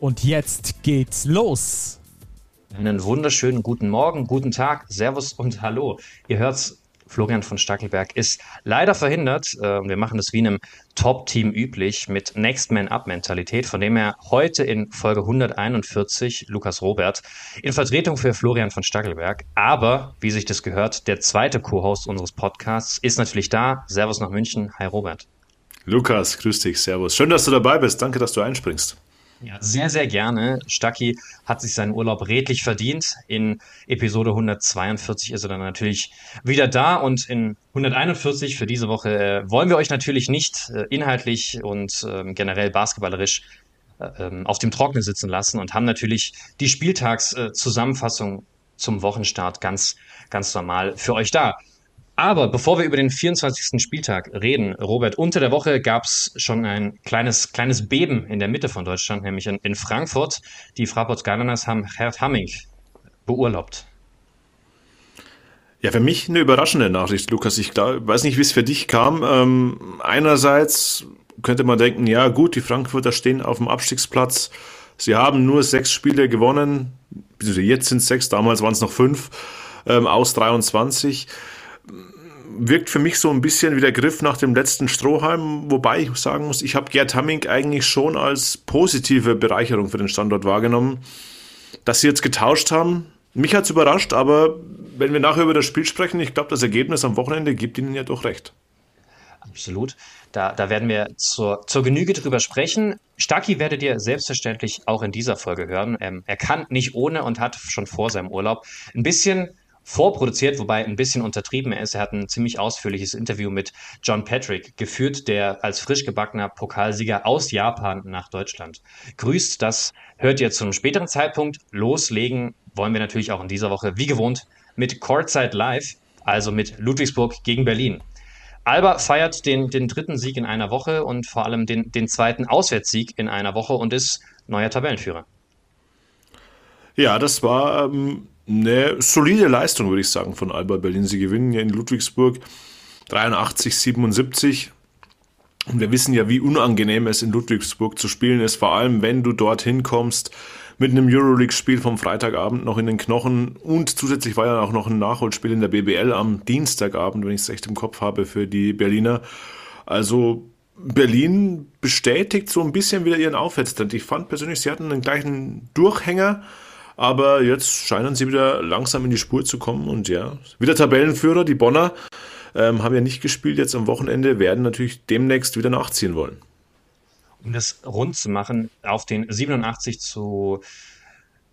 Und jetzt geht's los. Einen wunderschönen guten Morgen, guten Tag, Servus und Hallo. Ihr hört's, Florian von Stackelberg ist leider verhindert. Äh, wir machen das wie in einem Top-Team üblich mit Next Man Up-Mentalität, von dem er heute in Folge 141 Lukas Robert in Vertretung für Florian von Stackelberg, aber wie sich das gehört, der zweite Co-Host unseres Podcasts ist natürlich da. Servus nach München. Hi Robert. Lukas, grüß dich, Servus. Schön, dass du dabei bist. Danke, dass du einspringst. Ja, sehr, sehr gerne. Stacki hat sich seinen Urlaub redlich verdient. In Episode 142 ist er dann natürlich wieder da und in 141 für diese Woche äh, wollen wir euch natürlich nicht äh, inhaltlich und äh, generell basketballerisch äh, ähm, auf dem Trocknen sitzen lassen und haben natürlich die Spieltagszusammenfassung zum Wochenstart ganz, ganz normal für euch da. Aber bevor wir über den 24. Spieltag reden, Robert, unter der Woche gab es schon ein kleines, kleines Beben in der Mitte von Deutschland, nämlich in, in Frankfurt. Die Fraport Skyliners haben Gerd Hamming beurlaubt. Ja, für mich eine überraschende Nachricht, Lukas. Ich glaub, weiß nicht, wie es für dich kam. Ähm, einerseits könnte man denken, ja gut, die Frankfurter stehen auf dem Abstiegsplatz. Sie haben nur sechs Spiele gewonnen. Jetzt sind es sechs, damals waren es noch fünf ähm, aus 23 wirkt für mich so ein bisschen wie der Griff nach dem letzten Strohhalm, wobei ich sagen muss, ich habe Gerd Hamming eigentlich schon als positive Bereicherung für den Standort wahrgenommen. Dass sie jetzt getauscht haben, mich hat es überrascht, aber wenn wir nachher über das Spiel sprechen, ich glaube, das Ergebnis am Wochenende gibt Ihnen ja doch recht. Absolut. Da, da werden wir zur, zur Genüge drüber sprechen. Staki werdet ihr selbstverständlich auch in dieser Folge hören. Ähm, er kann nicht ohne und hat schon vor seinem Urlaub ein bisschen vorproduziert, wobei ein bisschen untertrieben er ist. Er hat ein ziemlich ausführliches Interview mit John Patrick geführt, der als frisch gebackener Pokalsieger aus Japan nach Deutschland grüßt. Das hört ihr zum späteren Zeitpunkt. Loslegen wollen wir natürlich auch in dieser Woche, wie gewohnt, mit Courtside Live, also mit Ludwigsburg gegen Berlin. Alba feiert den, den dritten Sieg in einer Woche und vor allem den, den zweiten Auswärtssieg in einer Woche und ist neuer Tabellenführer. Ja, das war ähm, eine solide Leistung, würde ich sagen, von Alba Berlin. Sie gewinnen ja in Ludwigsburg 83, 77. Und wir wissen ja, wie unangenehm es in Ludwigsburg zu spielen ist, vor allem wenn du dorthin kommst mit einem Euroleague-Spiel vom Freitagabend noch in den Knochen und zusätzlich war ja auch noch ein Nachholspiel in der BBL am Dienstagabend, wenn ich es recht im Kopf habe, für die Berliner. Also Berlin bestätigt so ein bisschen wieder ihren Aufwärtstrend. Ich fand persönlich, sie hatten einen gleichen Durchhänger aber jetzt scheinen sie wieder langsam in die Spur zu kommen und ja, wieder Tabellenführer, die Bonner, ähm, haben ja nicht gespielt jetzt am Wochenende, werden natürlich demnächst wieder nachziehen wollen. Um das rund zu machen, auf den 87 zu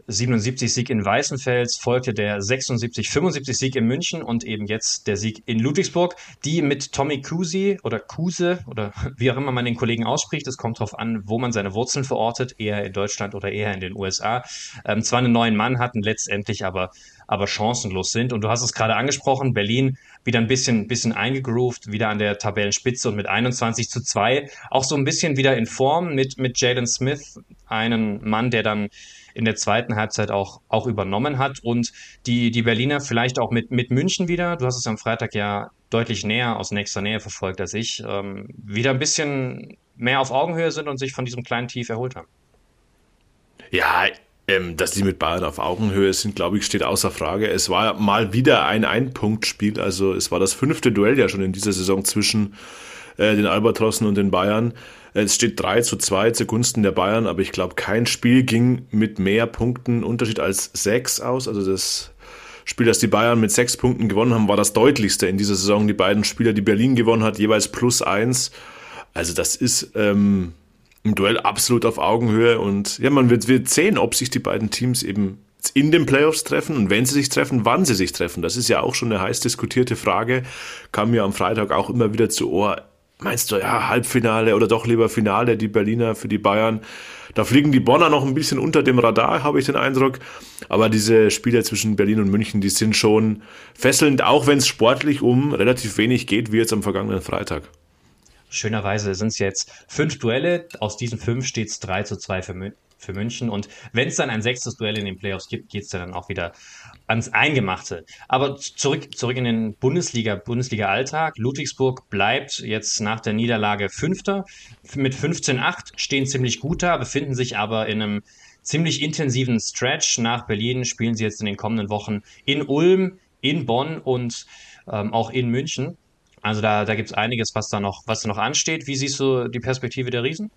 77 Sieg in Weißenfels, folgte der 76, 75 Sieg in München und eben jetzt der Sieg in Ludwigsburg, die mit Tommy Kusi oder Kuse oder wie auch immer man den Kollegen ausspricht, es kommt darauf an, wo man seine Wurzeln verortet, eher in Deutschland oder eher in den USA, ähm, zwar einen neuen Mann hatten, letztendlich aber, aber chancenlos sind. Und du hast es gerade angesprochen, Berlin wieder ein bisschen, bisschen eingegroovt, wieder an der Tabellenspitze und mit 21 zu 2 auch so ein bisschen wieder in Form mit, mit Jaden Smith, einen Mann, der dann in der zweiten Halbzeit auch, auch übernommen hat. Und die, die Berliner vielleicht auch mit, mit München wieder, du hast es am Freitag ja deutlich näher, aus nächster Nähe verfolgt als ich, ähm, wieder ein bisschen mehr auf Augenhöhe sind und sich von diesem kleinen Tief erholt haben. Ja, ähm, dass die mit Bayern auf Augenhöhe sind, glaube ich, steht außer Frage. Es war mal wieder ein Einpunktspiel, also es war das fünfte Duell ja schon in dieser Saison zwischen äh, den Albatrossen und den Bayern. Es steht 3 zu 2 zugunsten der Bayern, aber ich glaube, kein Spiel ging mit mehr Punkten Unterschied als 6 aus. Also das Spiel, das die Bayern mit 6 Punkten gewonnen haben, war das deutlichste in dieser Saison. Die beiden Spieler, die Berlin gewonnen hat, jeweils plus 1. Also das ist ähm, ein Duell absolut auf Augenhöhe und ja, man wird, wird sehen, ob sich die beiden Teams eben in den Playoffs treffen und wenn sie sich treffen, wann sie sich treffen. Das ist ja auch schon eine heiß diskutierte Frage. Kam mir am Freitag auch immer wieder zu Ohr meinst du, ja, Halbfinale oder doch lieber Finale, die Berliner für die Bayern? Da fliegen die Bonner noch ein bisschen unter dem Radar, habe ich den Eindruck. Aber diese Spiele zwischen Berlin und München, die sind schon fesselnd, auch wenn es sportlich um relativ wenig geht, wie jetzt am vergangenen Freitag. Schönerweise sind es jetzt fünf Duelle. Aus diesen fünf steht es 3 zu 2 für, Mün für München. Und wenn es dann ein sechstes Duell in den Playoffs gibt, geht es dann auch wieder ans Eingemachte. Aber zurück, zurück in den Bundesliga, Bundesliga-Alltag. Ludwigsburg bleibt jetzt nach der Niederlage Fünfter. Mit 15-8 stehen ziemlich gut da, befinden sich aber in einem ziemlich intensiven Stretch. Nach Berlin spielen sie jetzt in den kommenden Wochen in Ulm, in Bonn und ähm, auch in München. Also da, da gibt es einiges, was da, noch, was da noch ansteht. Wie siehst du die Perspektive der Riesen?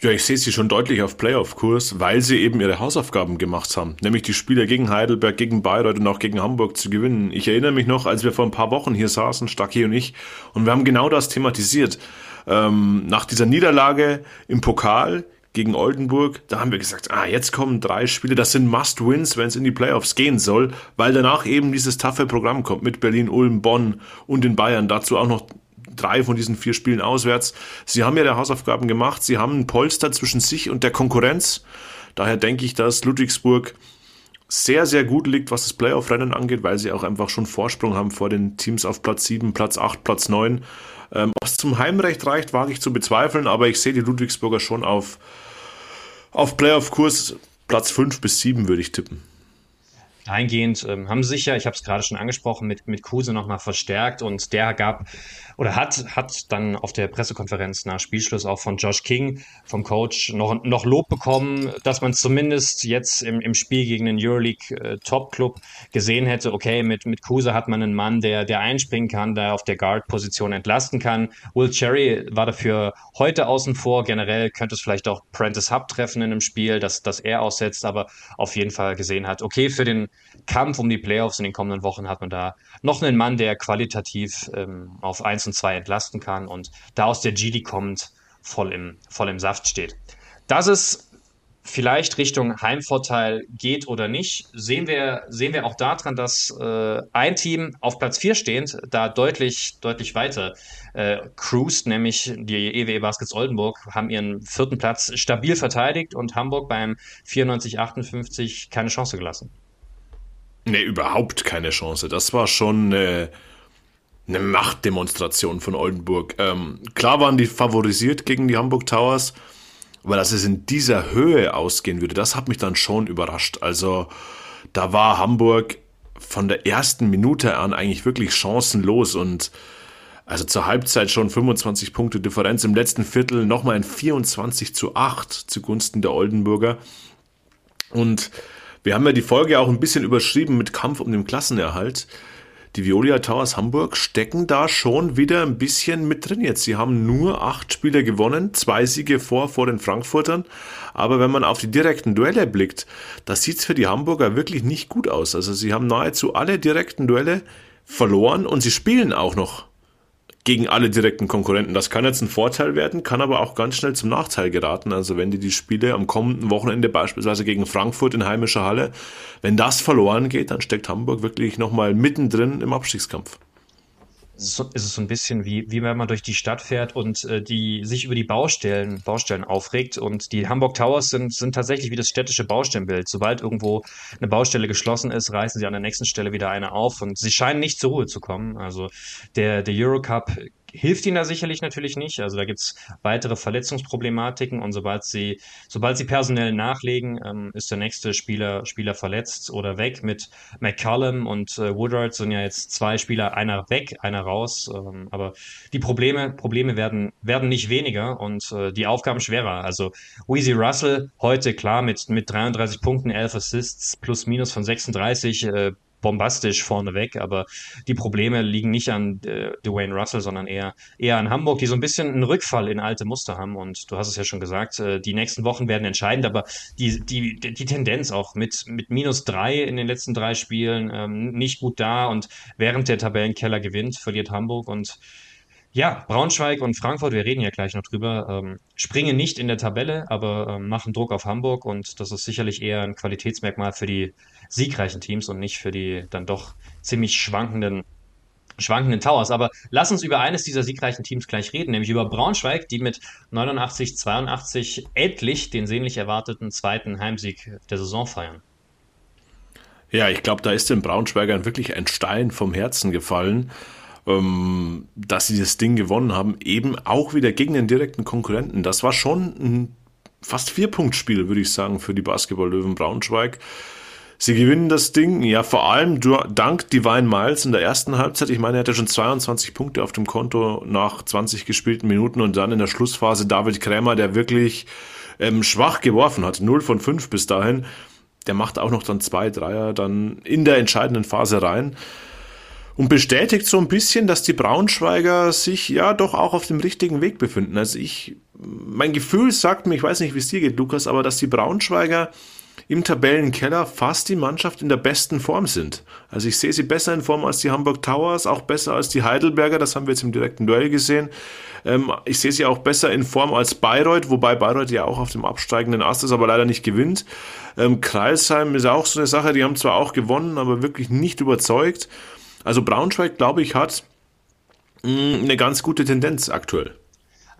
Ja, ich sehe sie schon deutlich auf Playoff-Kurs, weil sie eben ihre Hausaufgaben gemacht haben. Nämlich die Spiele gegen Heidelberg, gegen Bayreuth und auch gegen Hamburg zu gewinnen. Ich erinnere mich noch, als wir vor ein paar Wochen hier saßen, Stacki und ich, und wir haben genau das thematisiert. Ähm, nach dieser Niederlage im Pokal gegen Oldenburg, da haben wir gesagt, ah, jetzt kommen drei Spiele, das sind Must-Wins, wenn es in die Playoffs gehen soll, weil danach eben dieses taffe Programm kommt mit Berlin, Ulm, Bonn und in Bayern. Dazu auch noch drei von diesen vier Spielen auswärts. Sie haben ja ihre Hausaufgaben gemacht, sie haben ein Polster zwischen sich und der Konkurrenz. Daher denke ich, dass Ludwigsburg sehr, sehr gut liegt, was das Playoff-Rennen angeht, weil sie auch einfach schon Vorsprung haben vor den Teams auf Platz 7, Platz 8, Platz 9. Ähm, was zum Heimrecht reicht, wage ich zu bezweifeln, aber ich sehe die Ludwigsburger schon auf auf Playoff-Kurs Platz 5 bis 7 würde ich tippen. Eingehend ähm, haben sich ja, ich habe es gerade schon angesprochen, mit, mit Kruse nochmal verstärkt und der gab oder hat, hat dann auf der Pressekonferenz nach Spielschluss auch von Josh King, vom Coach, noch, noch Lob bekommen, dass man zumindest jetzt im, im Spiel gegen den Euroleague äh, Top Club gesehen hätte, okay, mit, mit Kruse hat man einen Mann, der, der einspringen kann, der auf der Guard-Position entlasten kann. Will Cherry war dafür heute außen vor. Generell könnte es vielleicht auch Prentice Hub treffen in einem Spiel, dass, dass er aussetzt, aber auf jeden Fall gesehen hat, okay, für den Kampf um die Playoffs in den kommenden Wochen hat man da noch einen Mann, der qualitativ ähm, auf 1 und 2 entlasten kann und da aus der GD kommt, voll im, voll im Saft steht. Dass es vielleicht Richtung Heimvorteil geht oder nicht, sehen wir, sehen wir auch daran, dass äh, ein Team auf Platz 4 stehend da deutlich, deutlich weiter äh, cruised, nämlich die EWE Baskets Oldenburg haben ihren vierten Platz stabil verteidigt und Hamburg beim 94-58 keine Chance gelassen. Nee, überhaupt keine Chance. Das war schon äh, eine Machtdemonstration von Oldenburg. Ähm, klar waren die favorisiert gegen die Hamburg Towers, aber dass es in dieser Höhe ausgehen würde, das hat mich dann schon überrascht. Also da war Hamburg von der ersten Minute an eigentlich wirklich chancenlos und also zur Halbzeit schon 25 Punkte Differenz, im letzten Viertel nochmal ein 24 zu 8 zugunsten der Oldenburger. Und wir haben ja die Folge auch ein bisschen überschrieben mit Kampf um den Klassenerhalt. Die Violia Towers Hamburg stecken da schon wieder ein bisschen mit drin jetzt. Sie haben nur acht Spiele gewonnen, zwei Siege vor vor den Frankfurtern. Aber wenn man auf die direkten Duelle blickt, da sieht's für die Hamburger wirklich nicht gut aus. Also sie haben nahezu alle direkten Duelle verloren und sie spielen auch noch gegen alle direkten Konkurrenten. Das kann jetzt ein Vorteil werden, kann aber auch ganz schnell zum Nachteil geraten. Also wenn die die Spiele am kommenden Wochenende beispielsweise gegen Frankfurt in heimischer Halle, wenn das verloren geht, dann steckt Hamburg wirklich nochmal mittendrin im Abstiegskampf ist es so ein bisschen wie, wie wenn man durch die Stadt fährt und äh, die sich über die Baustellen, Baustellen aufregt. Und die Hamburg Towers sind, sind tatsächlich wie das städtische Baustellenbild. Sobald irgendwo eine Baustelle geschlossen ist, reißen sie an der nächsten Stelle wieder eine auf und sie scheinen nicht zur Ruhe zu kommen. Also der, der Eurocup hilft ihnen da sicherlich natürlich nicht. Also da gibt's weitere Verletzungsproblematiken und sobald sie, sobald sie personell nachlegen, ähm, ist der nächste Spieler, Spieler verletzt oder weg. Mit McCallum und äh, Woodard sind ja jetzt zwei Spieler, einer weg, einer raus. Ähm, aber die Probleme, Probleme werden, werden nicht weniger und äh, die Aufgaben schwerer. Also Weezy Russell heute klar mit, mit 33 Punkten, 11 Assists plus minus von 36, äh, bombastisch vorneweg, aber die Probleme liegen nicht an äh, Dwayne Russell, sondern eher, eher an Hamburg, die so ein bisschen einen Rückfall in alte Muster haben. Und du hast es ja schon gesagt, äh, die nächsten Wochen werden entscheidend, aber die, die, die Tendenz auch mit, mit minus drei in den letzten drei Spielen ähm, nicht gut da und während der Tabellenkeller gewinnt, verliert Hamburg und ja, Braunschweig und Frankfurt, wir reden ja gleich noch drüber, ähm, springen nicht in der Tabelle, aber ähm, machen Druck auf Hamburg und das ist sicherlich eher ein Qualitätsmerkmal für die siegreichen Teams und nicht für die dann doch ziemlich schwankenden schwankenden Towers. Aber lass uns über eines dieser siegreichen Teams gleich reden, nämlich über Braunschweig, die mit 89, 82 endlich den sehnlich erwarteten zweiten Heimsieg der Saison feiern. Ja, ich glaube, da ist den Braunschweigern wirklich ein Stein vom Herzen gefallen, ähm, dass sie das Ding gewonnen haben, eben auch wieder gegen den direkten Konkurrenten. Das war schon ein fast Vier-Punkt-Spiel, würde ich sagen, für die Basketball-Löwen Braunschweig. Sie gewinnen das Ding, ja, vor allem dank Divine Miles in der ersten Halbzeit. Ich meine, er hatte schon 22 Punkte auf dem Konto nach 20 gespielten Minuten und dann in der Schlussphase David Krämer, der wirklich ähm, schwach geworfen hat, 0 von 5 bis dahin. Der macht auch noch dann zwei Dreier dann in der entscheidenden Phase rein und bestätigt so ein bisschen, dass die Braunschweiger sich ja doch auch auf dem richtigen Weg befinden. Also ich, mein Gefühl sagt mir, ich weiß nicht, wie es dir geht, Lukas, aber dass die Braunschweiger im Tabellenkeller fast die Mannschaft in der besten Form sind. Also ich sehe sie besser in Form als die Hamburg Towers, auch besser als die Heidelberger, das haben wir jetzt im direkten Duell gesehen. Ähm, ich sehe sie auch besser in Form als Bayreuth, wobei Bayreuth ja auch auf dem absteigenden Ast ist, aber leider nicht gewinnt. Ähm, Kreilsheim ist auch so eine Sache, die haben zwar auch gewonnen, aber wirklich nicht überzeugt. Also Braunschweig, glaube ich, hat mm, eine ganz gute Tendenz aktuell.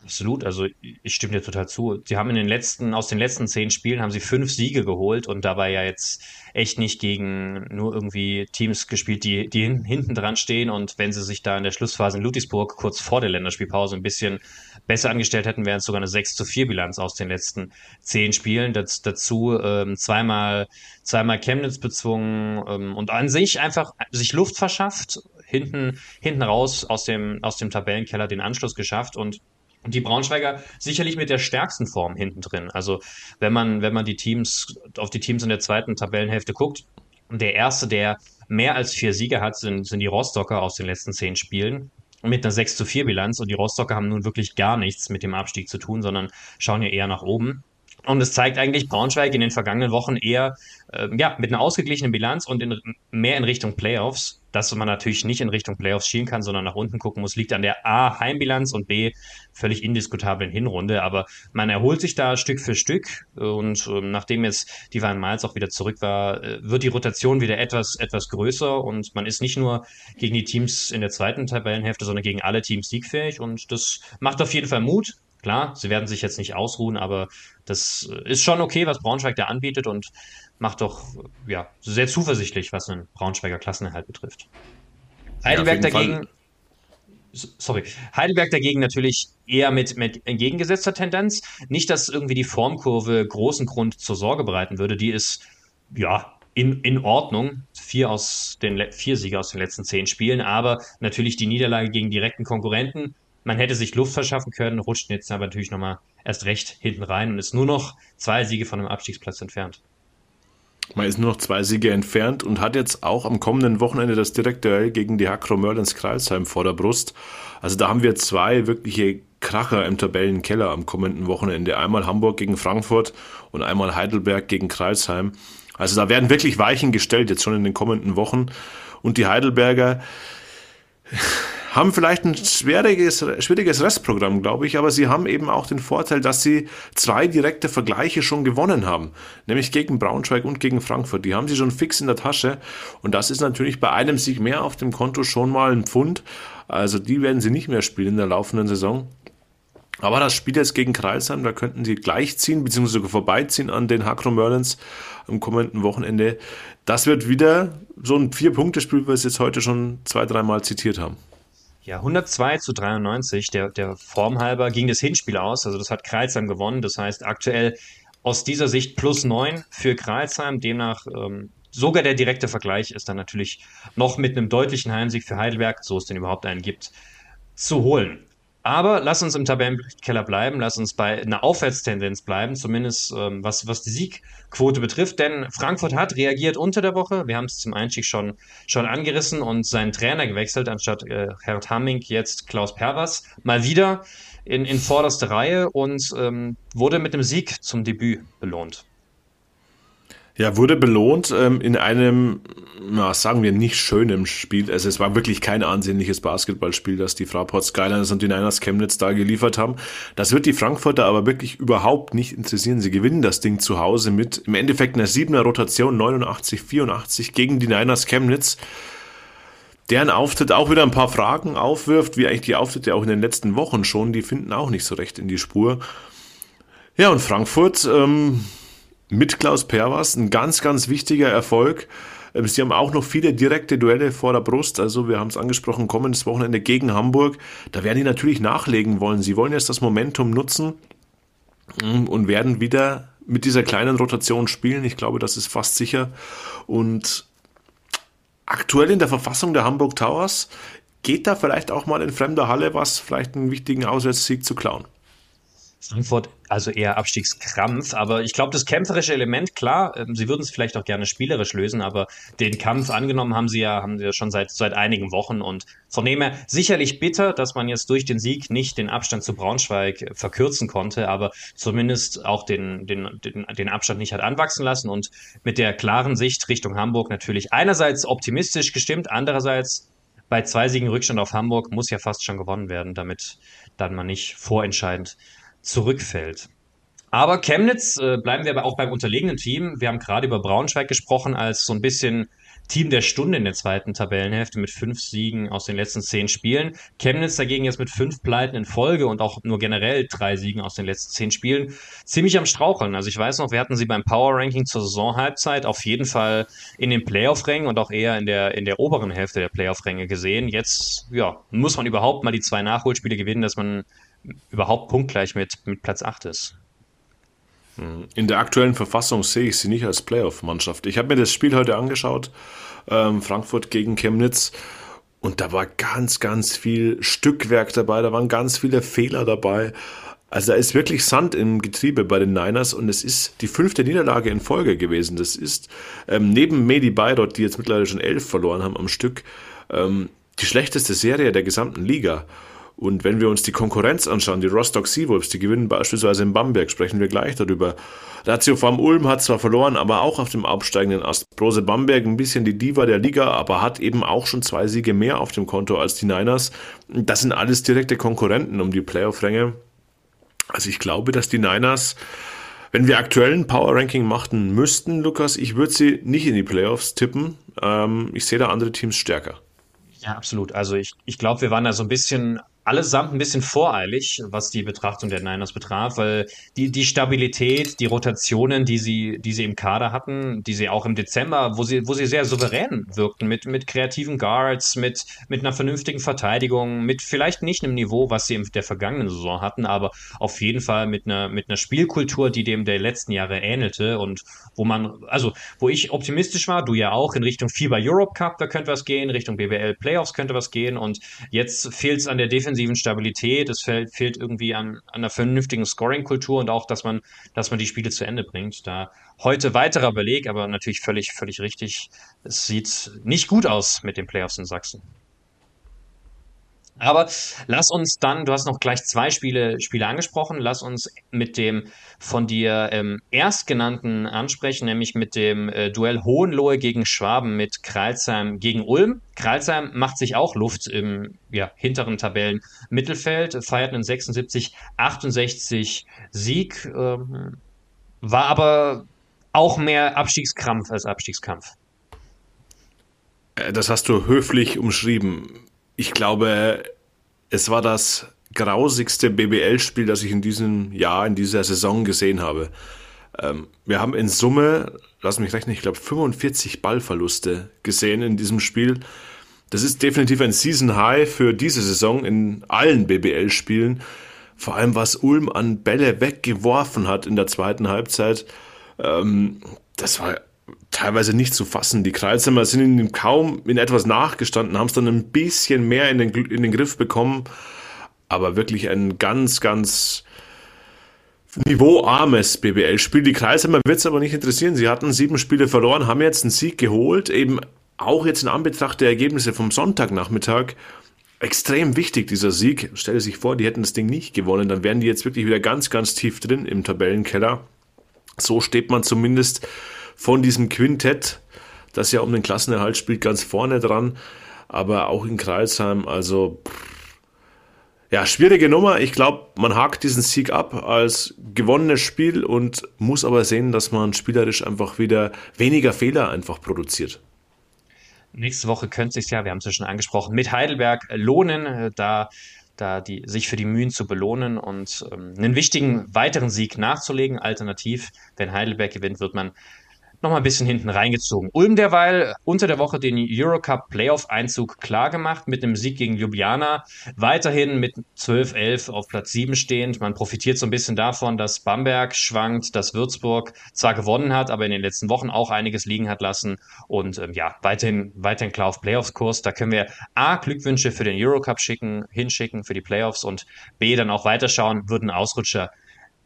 Absolut, also ich stimme dir total zu. Sie haben in den letzten, aus den letzten zehn Spielen haben sie fünf Siege geholt und dabei ja jetzt echt nicht gegen nur irgendwie Teams gespielt, die, die hinten dran stehen und wenn sie sich da in der Schlussphase in Ludwigsburg kurz vor der Länderspielpause ein bisschen besser angestellt hätten, wären es sogar eine 6 zu 4 Bilanz aus den letzten zehn Spielen. Das, dazu ähm, zweimal, zweimal Chemnitz bezwungen ähm, und an sich einfach sich Luft verschafft, hinten, hinten raus aus dem, aus dem Tabellenkeller den Anschluss geschafft und die Braunschweiger sicherlich mit der stärksten Form hinten drin. Also wenn man, wenn man die Teams, auf die Teams in der zweiten Tabellenhälfte guckt, der erste, der mehr als vier Siege hat, sind, sind die Rostocker aus den letzten zehn Spielen mit einer 6 zu 4 Bilanz. Und die Rostocker haben nun wirklich gar nichts mit dem Abstieg zu tun, sondern schauen ja eher nach oben. Und es zeigt eigentlich Braunschweig in den vergangenen Wochen eher äh, ja, mit einer ausgeglichenen Bilanz und in, mehr in Richtung Playoffs. Dass man natürlich nicht in Richtung Playoffs schielen kann, sondern nach unten gucken muss, liegt an der A Heimbilanz und B völlig indiskutablen Hinrunde. Aber man erholt sich da Stück für Stück und äh, nachdem jetzt die Van Miles auch wieder zurück war, äh, wird die Rotation wieder etwas, etwas größer und man ist nicht nur gegen die Teams in der zweiten Tabellenhälfte, sondern gegen alle Teams siegfähig und das macht auf jeden Fall Mut. Klar, sie werden sich jetzt nicht ausruhen, aber das ist schon okay, was Braunschweig da anbietet und macht doch ja, sehr zuversichtlich, was einen Braunschweiger Klassenerhalt betrifft. Heidelberg ja, dagegen. Fall. Sorry. Heidelberg dagegen natürlich eher mit, mit entgegengesetzter Tendenz. Nicht, dass irgendwie die Formkurve großen Grund zur Sorge bereiten würde. Die ist, ja, in, in Ordnung. Vier, aus den, vier Siege aus den letzten zehn Spielen, aber natürlich die Niederlage gegen direkten Konkurrenten man hätte sich Luft verschaffen können, rutscht jetzt aber natürlich nochmal erst recht hinten rein und ist nur noch zwei Siege von einem Abstiegsplatz entfernt. Man ist nur noch zwei Siege entfernt und hat jetzt auch am kommenden Wochenende das direkte Duell gegen die Hakro Merlins Kreilsheim vor der Brust. Also da haben wir zwei wirkliche Kracher im Tabellenkeller am kommenden Wochenende. Einmal Hamburg gegen Frankfurt und einmal Heidelberg gegen Kreilsheim. Also da werden wirklich Weichen gestellt jetzt schon in den kommenden Wochen. Und die Heidelberger, haben vielleicht ein schwieriges, schwieriges Restprogramm, glaube ich, aber sie haben eben auch den Vorteil, dass sie zwei direkte Vergleiche schon gewonnen haben, nämlich gegen Braunschweig und gegen Frankfurt. Die haben sie schon fix in der Tasche und das ist natürlich bei einem Sieg mehr auf dem Konto schon mal ein Pfund. Also die werden sie nicht mehr spielen in der laufenden Saison. Aber das Spiel jetzt gegen Kreisheim, da könnten sie gleichziehen, beziehungsweise sogar vorbeiziehen an den Hakro Merlins am kommenden Wochenende. Das wird wieder so ein Vier-Punkte-Spiel, wie wir es jetzt heute schon zwei, dreimal zitiert haben. Ja, 102 zu 93, der, der Form halber ging das Hinspiel aus. Also das hat Kreilsheim gewonnen. Das heißt aktuell aus dieser Sicht plus 9 für Kreilsheim. Demnach ähm, sogar der direkte Vergleich ist dann natürlich noch mit einem deutlichen Heimsieg für Heidelberg, so es denn überhaupt einen gibt, zu holen. Aber lass uns im Tabellenkeller bleiben, lass uns bei einer Aufwärtstendenz bleiben, zumindest ähm, was, was die Siegquote betrifft. Denn Frankfurt hat reagiert unter der Woche. Wir haben es zum Einstieg schon, schon angerissen und seinen Trainer gewechselt, anstatt äh, Herr Hamming jetzt Klaus Pervers. Mal wieder in, in vorderste Reihe und ähm, wurde mit dem Sieg zum Debüt belohnt. Ja, wurde belohnt ähm, in einem, na, sagen wir, nicht schönen Spiel. Also es war wirklich kein ansehnliches Basketballspiel, das die Fraport Skyliners und die Niners Chemnitz da geliefert haben. Das wird die Frankfurter aber wirklich überhaupt nicht interessieren. Sie gewinnen das Ding zu Hause mit im Endeffekt einer siebener Rotation 89, 84 gegen die Niners Chemnitz. deren Auftritt auch wieder ein paar Fragen aufwirft, wie eigentlich die Auftritte auch in den letzten Wochen schon, die finden auch nicht so recht in die Spur. Ja, und Frankfurt ähm, mit Klaus Perwas, ein ganz, ganz wichtiger Erfolg. Ähm, sie haben auch noch viele direkte Duelle vor der Brust. Also wir haben es angesprochen, kommendes Wochenende gegen Hamburg. Da werden die natürlich nachlegen wollen. Sie wollen jetzt das Momentum nutzen ähm, und werden wieder mit dieser kleinen Rotation spielen. Ich glaube, das ist fast sicher. Und aktuell in der Verfassung der Hamburg Towers geht da vielleicht auch mal in fremder Halle was, vielleicht einen wichtigen Auswärtssieg zu klauen. Frankfurt also eher Abstiegskrampf, aber ich glaube, das kämpferische Element, klar, ähm, sie würden es vielleicht auch gerne spielerisch lösen, aber den Kampf angenommen haben sie ja, haben sie ja schon seit, seit einigen Wochen. Und von dem her sicherlich bitter, dass man jetzt durch den Sieg nicht den Abstand zu Braunschweig verkürzen konnte, aber zumindest auch den, den, den, den Abstand nicht hat anwachsen lassen. Und mit der klaren Sicht Richtung Hamburg natürlich einerseits optimistisch gestimmt, andererseits bei zwei Siegen Rückstand auf Hamburg muss ja fast schon gewonnen werden, damit dann man nicht vorentscheidend zurückfällt. Aber Chemnitz, äh, bleiben wir aber auch beim unterlegenen Team. Wir haben gerade über Braunschweig gesprochen als so ein bisschen Team der Stunde in der zweiten Tabellenhälfte mit fünf Siegen aus den letzten zehn Spielen. Chemnitz dagegen jetzt mit fünf Pleiten in Folge und auch nur generell drei Siegen aus den letzten zehn Spielen ziemlich am Straucheln. Also ich weiß noch, wir hatten sie beim Power Ranking zur Saisonhalbzeit auf jeden Fall in den Playoff-Rängen und auch eher in der, in der oberen Hälfte der Playoff-Ränge gesehen. Jetzt, ja, muss man überhaupt mal die zwei Nachholspiele gewinnen, dass man überhaupt punktgleich mit, mit Platz 8 ist. Hm. In der aktuellen Verfassung sehe ich sie nicht als Playoff-Mannschaft. Ich habe mir das Spiel heute angeschaut, ähm, Frankfurt gegen Chemnitz, und da war ganz, ganz viel Stückwerk dabei, da waren ganz viele Fehler dabei. Also da ist wirklich Sand im Getriebe bei den Niners und es ist die fünfte Niederlage in Folge gewesen. Das ist ähm, neben Medi Bayreuth, die jetzt mittlerweile schon elf verloren haben am Stück, ähm, die schlechteste Serie der gesamten Liga. Und wenn wir uns die Konkurrenz anschauen, die Rostock Seawolves, die gewinnen beispielsweise in Bamberg, sprechen wir gleich darüber. Lazio Farm Ulm hat zwar verloren, aber auch auf dem absteigenden Ast. Brose Bamberg ein bisschen die Diva der Liga, aber hat eben auch schon zwei Siege mehr auf dem Konto als die Niners. Das sind alles direkte Konkurrenten um die Playoff-Ränge. Also ich glaube, dass die Niners, wenn wir aktuellen Power-Ranking machen müssten, Lukas, ich würde sie nicht in die Playoffs tippen. Ähm, ich sehe da andere Teams stärker. Ja, absolut. Also ich, ich glaube, wir waren da so ein bisschen allesamt ein bisschen voreilig, was die Betrachtung der Niners betraf, weil die, die Stabilität, die Rotationen, die sie, die sie im Kader hatten, die sie auch im Dezember, wo sie, wo sie sehr souverän wirkten, mit, mit kreativen Guards, mit, mit einer vernünftigen Verteidigung, mit vielleicht nicht einem Niveau, was sie in der vergangenen Saison hatten, aber auf jeden Fall mit einer, mit einer Spielkultur, die dem der letzten Jahre ähnelte und wo man, also, wo ich optimistisch war, du ja auch, in Richtung FIBA Europe Cup, da könnte was gehen, Richtung BBL Playoffs könnte was gehen und jetzt fehlt es an der Defensive defensiven Stabilität, es fehlt, fehlt irgendwie an, an einer vernünftigen Scoring-Kultur und auch, dass man, dass man die Spiele zu Ende bringt. Da heute weiterer Beleg, aber natürlich völlig, völlig richtig. Es sieht nicht gut aus mit den Playoffs in Sachsen. Aber lass uns dann, du hast noch gleich zwei Spiele, Spiele angesprochen, lass uns mit dem von dir ähm, erstgenannten ansprechen, nämlich mit dem äh, Duell Hohenlohe gegen Schwaben mit Kralsheim gegen Ulm. Kralsheim macht sich auch Luft im ja, hinteren Tabellenmittelfeld, feiert einen 76-68 Sieg, ähm, war aber auch mehr Abstiegskrampf als Abstiegskampf. Äh, das hast du höflich umschrieben ich glaube, es war das grausigste BBL-Spiel, das ich in diesem Jahr, in dieser Saison gesehen habe. Ähm, wir haben in Summe, lass mich rechnen, ich glaube 45 Ballverluste gesehen in diesem Spiel. Das ist definitiv ein Season High für diese Saison in allen BBL-Spielen. Vor allem, was Ulm an Bälle weggeworfen hat in der zweiten Halbzeit. Ähm, das war teilweise nicht zu fassen. Die Kreuzheimer sind ihnen kaum in etwas nachgestanden, haben es dann ein bisschen mehr in den, in den Griff bekommen, aber wirklich ein ganz, ganz niveauarmes BBL-Spiel. Die Kreisheimer wird es aber nicht interessieren. Sie hatten sieben Spiele verloren, haben jetzt einen Sieg geholt, eben auch jetzt in Anbetracht der Ergebnisse vom Sonntagnachmittag. Extrem wichtig, dieser Sieg. Stelle sich vor, die hätten das Ding nicht gewonnen, dann wären die jetzt wirklich wieder ganz, ganz tief drin im Tabellenkeller. So steht man zumindest von diesem Quintett, das ja um den Klassenerhalt spielt, ganz vorne dran. Aber auch in Kreisheim, also ja, schwierige Nummer. Ich glaube, man hakt diesen Sieg ab als gewonnenes Spiel und muss aber sehen, dass man spielerisch einfach wieder weniger Fehler einfach produziert. nächste Woche könnte es sich ja, wir haben es ja schon angesprochen, mit Heidelberg lohnen, da, da die, sich für die Mühen zu belohnen und ähm, einen wichtigen weiteren Sieg nachzulegen. Alternativ, wenn Heidelberg gewinnt, wird man nochmal ein bisschen hinten reingezogen. Ulm derweil unter der Woche den Eurocup Playoff-Einzug klargemacht mit einem Sieg gegen Ljubljana. Weiterhin mit 12-11 auf Platz 7 stehend. Man profitiert so ein bisschen davon, dass Bamberg schwankt, dass Würzburg zwar gewonnen hat, aber in den letzten Wochen auch einiges liegen hat lassen. Und ähm, ja, weiterhin, weiterhin klar auf Playoffs-Kurs. Da können wir A, Glückwünsche für den Eurocup schicken, hinschicken für die Playoffs und B, dann auch weiterschauen, würden Ausrutscher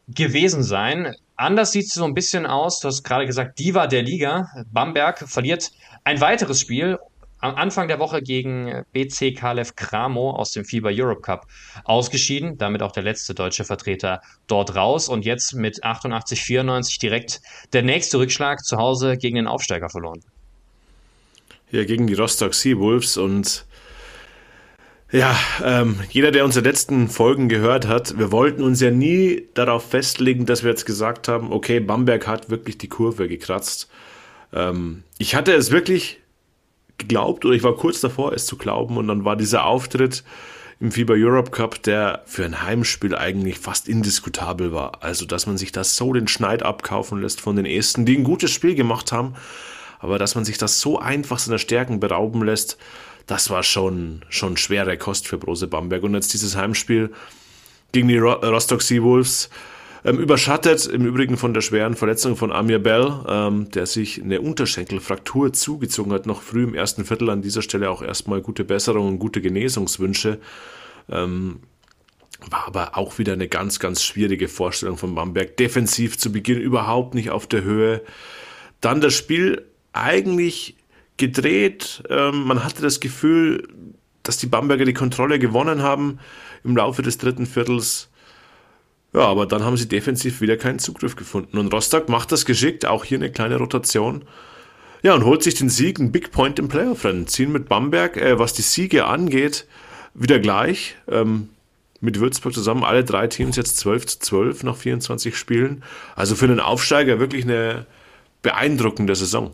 gewesen sein. Anders sieht es so ein bisschen aus. Du hast gerade gesagt, Diva der Liga. Bamberg verliert ein weiteres Spiel am Anfang der Woche gegen BC Kalev Kramo aus dem FIBA Europe Cup ausgeschieden. Damit auch der letzte deutsche Vertreter dort raus. Und jetzt mit 88, 94 direkt der nächste Rückschlag zu Hause gegen den Aufsteiger verloren. Ja, gegen die Rostock Sea Wolves und ja, ähm, jeder, der unsere letzten Folgen gehört hat, wir wollten uns ja nie darauf festlegen, dass wir jetzt gesagt haben, okay, Bamberg hat wirklich die Kurve gekratzt. Ähm, ich hatte es wirklich geglaubt oder ich war kurz davor, es zu glauben und dann war dieser Auftritt im FIBA Europe Cup, der für ein Heimspiel eigentlich fast indiskutabel war. Also, dass man sich das so den Schneid abkaufen lässt von den Esten, die ein gutes Spiel gemacht haben, aber dass man sich das so einfach seiner Stärken berauben lässt, das war schon, schon schwere Kost für Brose Bamberg. Und jetzt dieses Heimspiel gegen die Rostock Seawolves ähm, überschattet im Übrigen von der schweren Verletzung von Amir Bell, ähm, der sich eine Unterschenkelfraktur zugezogen hat, noch früh im ersten Viertel. An dieser Stelle auch erstmal gute Besserung und gute Genesungswünsche. Ähm, war aber auch wieder eine ganz, ganz schwierige Vorstellung von Bamberg. Defensiv zu Beginn überhaupt nicht auf der Höhe. Dann das Spiel eigentlich gedreht. Ähm, man hatte das Gefühl, dass die Bamberger die Kontrolle gewonnen haben im Laufe des dritten Viertels. Ja, aber dann haben sie defensiv wieder keinen Zugriff gefunden. Und Rostock macht das geschickt, auch hier eine kleine Rotation. Ja, und holt sich den Sieg, ein Big Point im Playoff-Rennen. Ziehen mit Bamberg, äh, was die Siege angeht, wieder gleich. Ähm, mit Würzburg zusammen, alle drei Teams jetzt 12 zu 12 nach 24 Spielen. Also für einen Aufsteiger wirklich eine beeindruckende Saison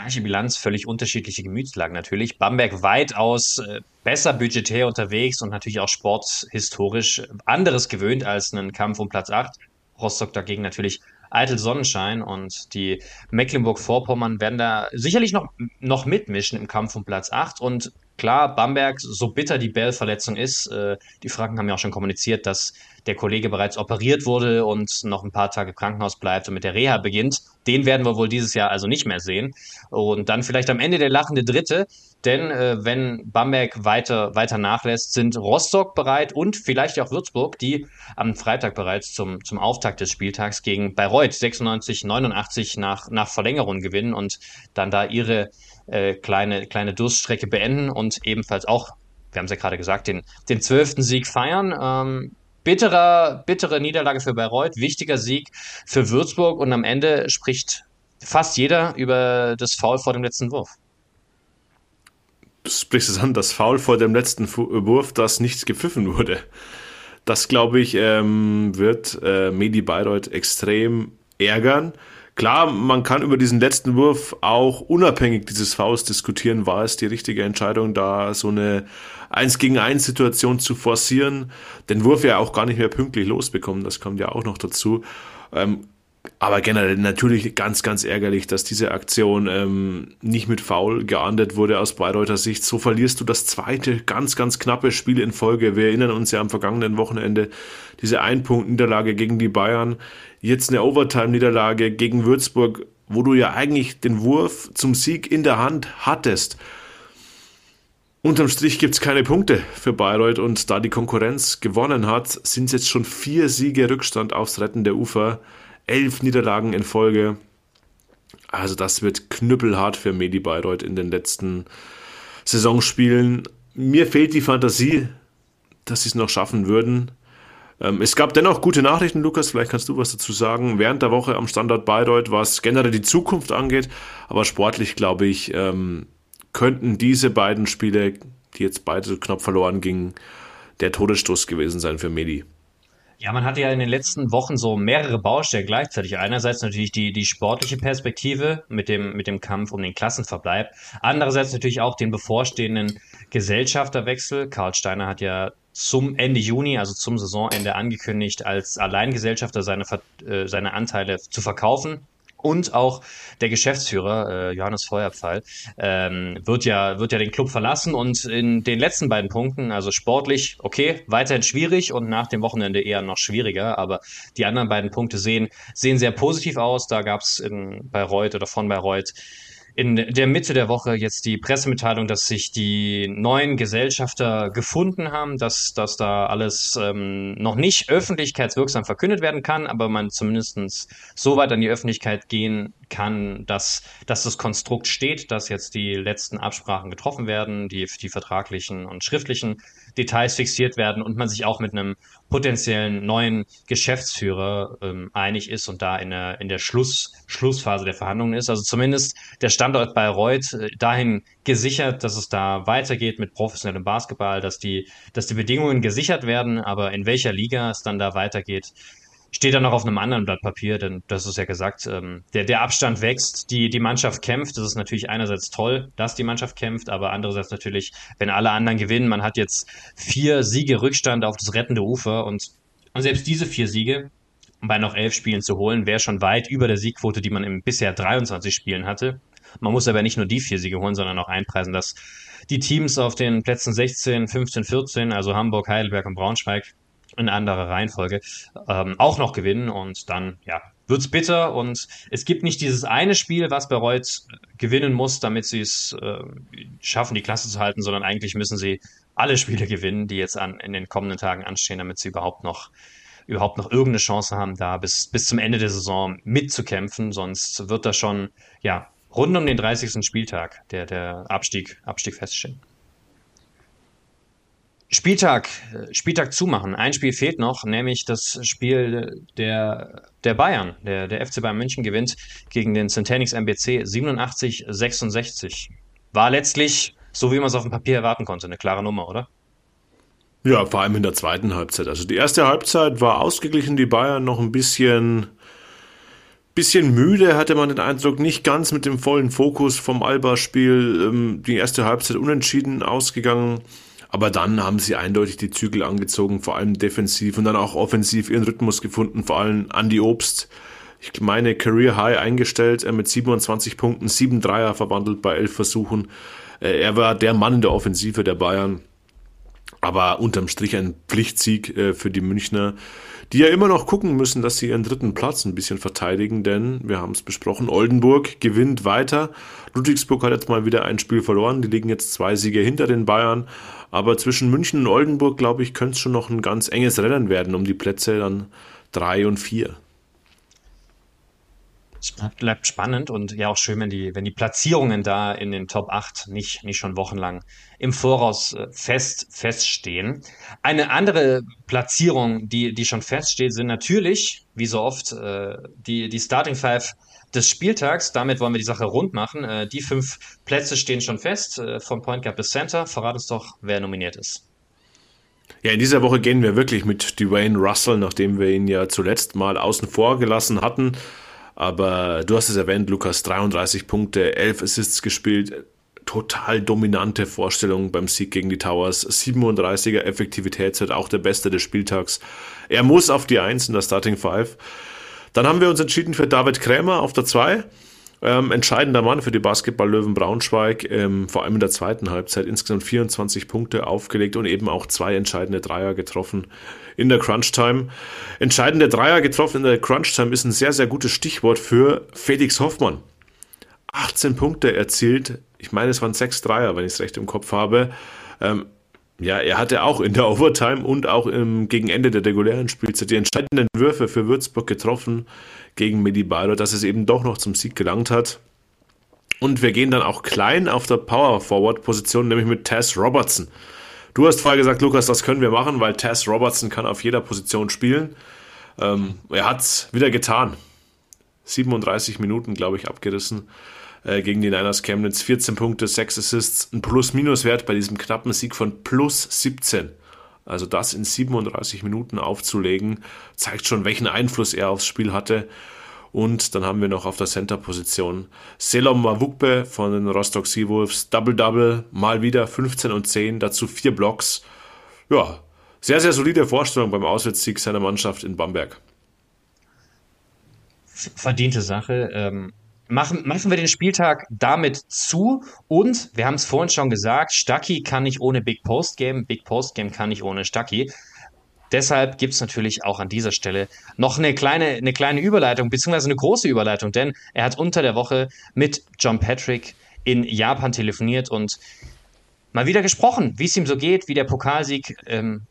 gleiche Bilanz, völlig unterschiedliche Gemütslagen natürlich. Bamberg weitaus äh, besser budgetär unterwegs und natürlich auch sporthistorisch anderes gewöhnt als einen Kampf um Platz 8. Rostock dagegen natürlich eitel Sonnenschein und die Mecklenburg-Vorpommern werden da sicherlich noch, noch mitmischen im Kampf um Platz 8 und klar, Bamberg, so bitter die Bell-Verletzung ist, äh, die Franken haben ja auch schon kommuniziert, dass der Kollege bereits operiert wurde und noch ein paar Tage im Krankenhaus bleibt und mit der Reha beginnt. Den werden wir wohl dieses Jahr also nicht mehr sehen. Und dann vielleicht am Ende der lachende Dritte, denn äh, wenn Bamberg weiter, weiter nachlässt, sind Rostock bereit und vielleicht auch Würzburg, die am Freitag bereits zum, zum Auftakt des Spieltags gegen Bayreuth 96, 89 nach, nach Verlängerung gewinnen und dann da ihre äh, kleine, kleine Durststrecke beenden und ebenfalls auch, wir haben es ja gerade gesagt, den, den zwölften Sieg feiern. Ähm, bitterer, bittere Niederlage für Bayreuth, wichtiger Sieg für Würzburg und am Ende spricht fast jeder über das Foul vor dem letzten Wurf. Du sprichst es an, das Foul vor dem letzten Wurf, das nichts gepfiffen wurde. Das, glaube ich, ähm, wird äh, Medi Bayreuth extrem ärgern. Klar, man kann über diesen letzten Wurf auch unabhängig dieses Fouls diskutieren, war es die richtige Entscheidung, da so eine 1 gegen 1 Situation zu forcieren, den Wurf ja auch gar nicht mehr pünktlich losbekommen, das kommt ja auch noch dazu. Ähm, aber generell natürlich ganz, ganz ärgerlich, dass diese Aktion ähm, nicht mit Foul geahndet wurde aus Bayreuther Sicht. So verlierst du das zweite ganz, ganz knappe Spiel in Folge. Wir erinnern uns ja am vergangenen Wochenende diese Ein-Punkt-Niederlage gegen die Bayern. Jetzt eine Overtime-Niederlage gegen Würzburg, wo du ja eigentlich den Wurf zum Sieg in der Hand hattest. Unterm Strich gibt's keine Punkte für Bayreuth und da die Konkurrenz gewonnen hat, sind es jetzt schon vier Siege Rückstand aufs Retten der Ufer elf Niederlagen in Folge. Also das wird knüppelhart für Medi Bayreuth in den letzten Saisonspielen. Mir fehlt die Fantasie, dass sie es noch schaffen würden. Ähm, es gab dennoch gute Nachrichten, Lukas, vielleicht kannst du was dazu sagen. Während der Woche am Standort Bayreuth, was generell die Zukunft angeht, aber sportlich, glaube ich, ähm, könnten diese beiden Spiele, die jetzt beide knapp verloren gingen, der Todesstoß gewesen sein für Medi. Ja, man hatte ja in den letzten Wochen so mehrere Baustellen gleichzeitig. Einerseits natürlich die, die sportliche Perspektive mit dem, mit dem Kampf um den Klassenverbleib. Andererseits natürlich auch den bevorstehenden Gesellschafterwechsel. Karl Steiner hat ja zum Ende Juni, also zum Saisonende angekündigt, als Alleingesellschafter seine, äh, seine Anteile zu verkaufen und auch der Geschäftsführer, äh, Johannes Feuerpfeil, ähm, wird, ja, wird ja den Club verlassen und in den letzten beiden Punkten, also sportlich, okay, weiterhin schwierig und nach dem Wochenende eher noch schwieriger, aber die anderen beiden Punkte sehen, sehen sehr positiv aus. Da gab es in Bayreuth oder von Bayreuth in der Mitte der Woche jetzt die Pressemitteilung, dass sich die neuen Gesellschafter gefunden haben, dass, dass da alles ähm, noch nicht öffentlichkeitswirksam verkündet werden kann, aber man zumindest so weit an die Öffentlichkeit gehen kann, dass, dass das Konstrukt steht, dass jetzt die letzten Absprachen getroffen werden, die, die vertraglichen und schriftlichen Details fixiert werden und man sich auch mit einem potenziellen neuen Geschäftsführer ähm, einig ist und da in der, in der Schluss, Schlussphase der Verhandlungen ist. Also zumindest der Standort Bayreuth äh, dahin gesichert, dass es da weitergeht mit professionellem Basketball, dass die, dass die Bedingungen gesichert werden, aber in welcher Liga es dann da weitergeht, steht dann noch auf einem anderen Blatt Papier, denn das ist ja gesagt, ähm, der, der Abstand wächst, die, die Mannschaft kämpft. Das ist natürlich einerseits toll, dass die Mannschaft kämpft, aber andererseits natürlich, wenn alle anderen gewinnen, man hat jetzt vier Siege Rückstand auf das rettende Ufer und, und selbst diese vier Siege bei noch elf Spielen zu holen, wäre schon weit über der Siegquote, die man im bisher 23 Spielen hatte. Man muss aber nicht nur die vier Siege holen, sondern auch einpreisen, dass die Teams auf den Plätzen 16, 15, 14, also Hamburg, Heidelberg und Braunschweig, in anderer Reihenfolge, ähm, auch noch gewinnen und dann, ja, wird's bitter und es gibt nicht dieses eine Spiel, was Bereut gewinnen muss, damit sie es äh, schaffen, die Klasse zu halten, sondern eigentlich müssen sie alle Spiele gewinnen, die jetzt an, in den kommenden Tagen anstehen, damit sie überhaupt noch überhaupt noch irgendeine Chance haben, da bis, bis zum Ende der Saison mitzukämpfen. Sonst wird da schon, ja, rund um den 30. Spieltag der, der Abstieg, Abstieg feststehen. Spieltag, Spieltag zumachen. Ein Spiel fehlt noch, nämlich das Spiel der, der Bayern. Der, der FC Bayern München gewinnt gegen den Centenix MBC 87-66. War letztlich, so wie man es auf dem Papier erwarten konnte, eine klare Nummer, oder? Ja, vor allem in der zweiten Halbzeit. Also die erste Halbzeit war ausgeglichen, die Bayern noch ein bisschen, bisschen müde, hatte man den Eindruck, nicht ganz mit dem vollen Fokus vom Alba-Spiel. Ähm, die erste Halbzeit unentschieden ausgegangen. Aber dann haben sie eindeutig die Zügel angezogen, vor allem defensiv und dann auch offensiv ihren Rhythmus gefunden, vor allem Andy Obst. Ich meine, Career High eingestellt, er mit 27 Punkten, 7 Dreier verwandelt bei 11 Versuchen. Äh, er war der Mann in der Offensive der Bayern. Aber unterm Strich ein Pflichtsieg äh, für die Münchner, die ja immer noch gucken müssen, dass sie ihren dritten Platz ein bisschen verteidigen, denn wir haben es besprochen, Oldenburg gewinnt weiter. Ludwigsburg hat jetzt mal wieder ein Spiel verloren, die liegen jetzt zwei Siege hinter den Bayern. Aber zwischen München und Oldenburg, glaube ich, könnte es schon noch ein ganz enges Rennen werden um die Plätze dann drei und vier. Es bleibt spannend und ja auch schön, wenn die, wenn die Platzierungen da in den Top 8 nicht, nicht schon wochenlang im Voraus äh, fest, feststehen. Eine andere Platzierung, die, die schon feststeht, sind natürlich, wie so oft, äh, die, die Starting Five des Spieltags. Damit wollen wir die Sache rund machen. Äh, die fünf Plätze stehen schon fest, äh, vom Point Guard bis Center. Verrat uns doch, wer nominiert ist. Ja, in dieser Woche gehen wir wirklich mit Dwayne Russell, nachdem wir ihn ja zuletzt mal außen vor gelassen hatten. Aber du hast es erwähnt, Lukas, 33 Punkte, 11 Assists gespielt, total dominante Vorstellung beim Sieg gegen die Towers. 37er Effektivitätswert, auch der beste des Spieltags. Er muss auf die Eins in der Starting Five. Dann haben wir uns entschieden für David Krämer auf der 2. Ähm, entscheidender Mann für die Basketball-Löwen Braunschweig, ähm, vor allem in der zweiten Halbzeit insgesamt 24 Punkte aufgelegt und eben auch zwei entscheidende Dreier getroffen in der Crunch-Time. Entscheidende Dreier getroffen in der Crunch-Time ist ein sehr, sehr gutes Stichwort für Felix Hoffmann. 18 Punkte erzielt, ich meine, es waren sechs Dreier, wenn ich es recht im Kopf habe. Ähm, ja, er hatte auch in der Overtime und auch im, gegen Ende der regulären Spielzeit die entscheidenden Würfe für Würzburg getroffen gegen Medi Baylor, dass es eben doch noch zum Sieg gelangt hat. Und wir gehen dann auch klein auf der Power Forward Position, nämlich mit Tess Robertson. Du hast vorher gesagt, Lukas, das können wir machen, weil Tess Robertson kann auf jeder Position spielen. Ähm, er hat es wieder getan. 37 Minuten, glaube ich, abgerissen. Äh, gegen die Niners Chemnitz. 14 Punkte, 6 Assists, ein Plus-Minus-Wert bei diesem knappen Sieg von plus 17. Also das in 37 Minuten aufzulegen, zeigt schon, welchen Einfluss er aufs Spiel hatte. Und dann haben wir noch auf der Center-Position Selom Mavukbe von den Rostock Seawolves. Double-Double, mal wieder 15 und 10, dazu vier Blocks. Ja, sehr, sehr solide Vorstellung beim Auswärtssieg seiner Mannschaft in Bamberg. Verdiente Sache. Ähm, machen, machen wir den Spieltag damit zu und wir haben es vorhin schon gesagt, Stucky kann nicht ohne Big Post Game, Big Post Game kann nicht ohne Stucky. Deshalb gibt es natürlich auch an dieser Stelle noch eine kleine, eine kleine Überleitung, beziehungsweise eine große Überleitung, denn er hat unter der Woche mit John Patrick in Japan telefoniert und mal wieder gesprochen, wie es ihm so geht, wie der Pokalsieg ähm,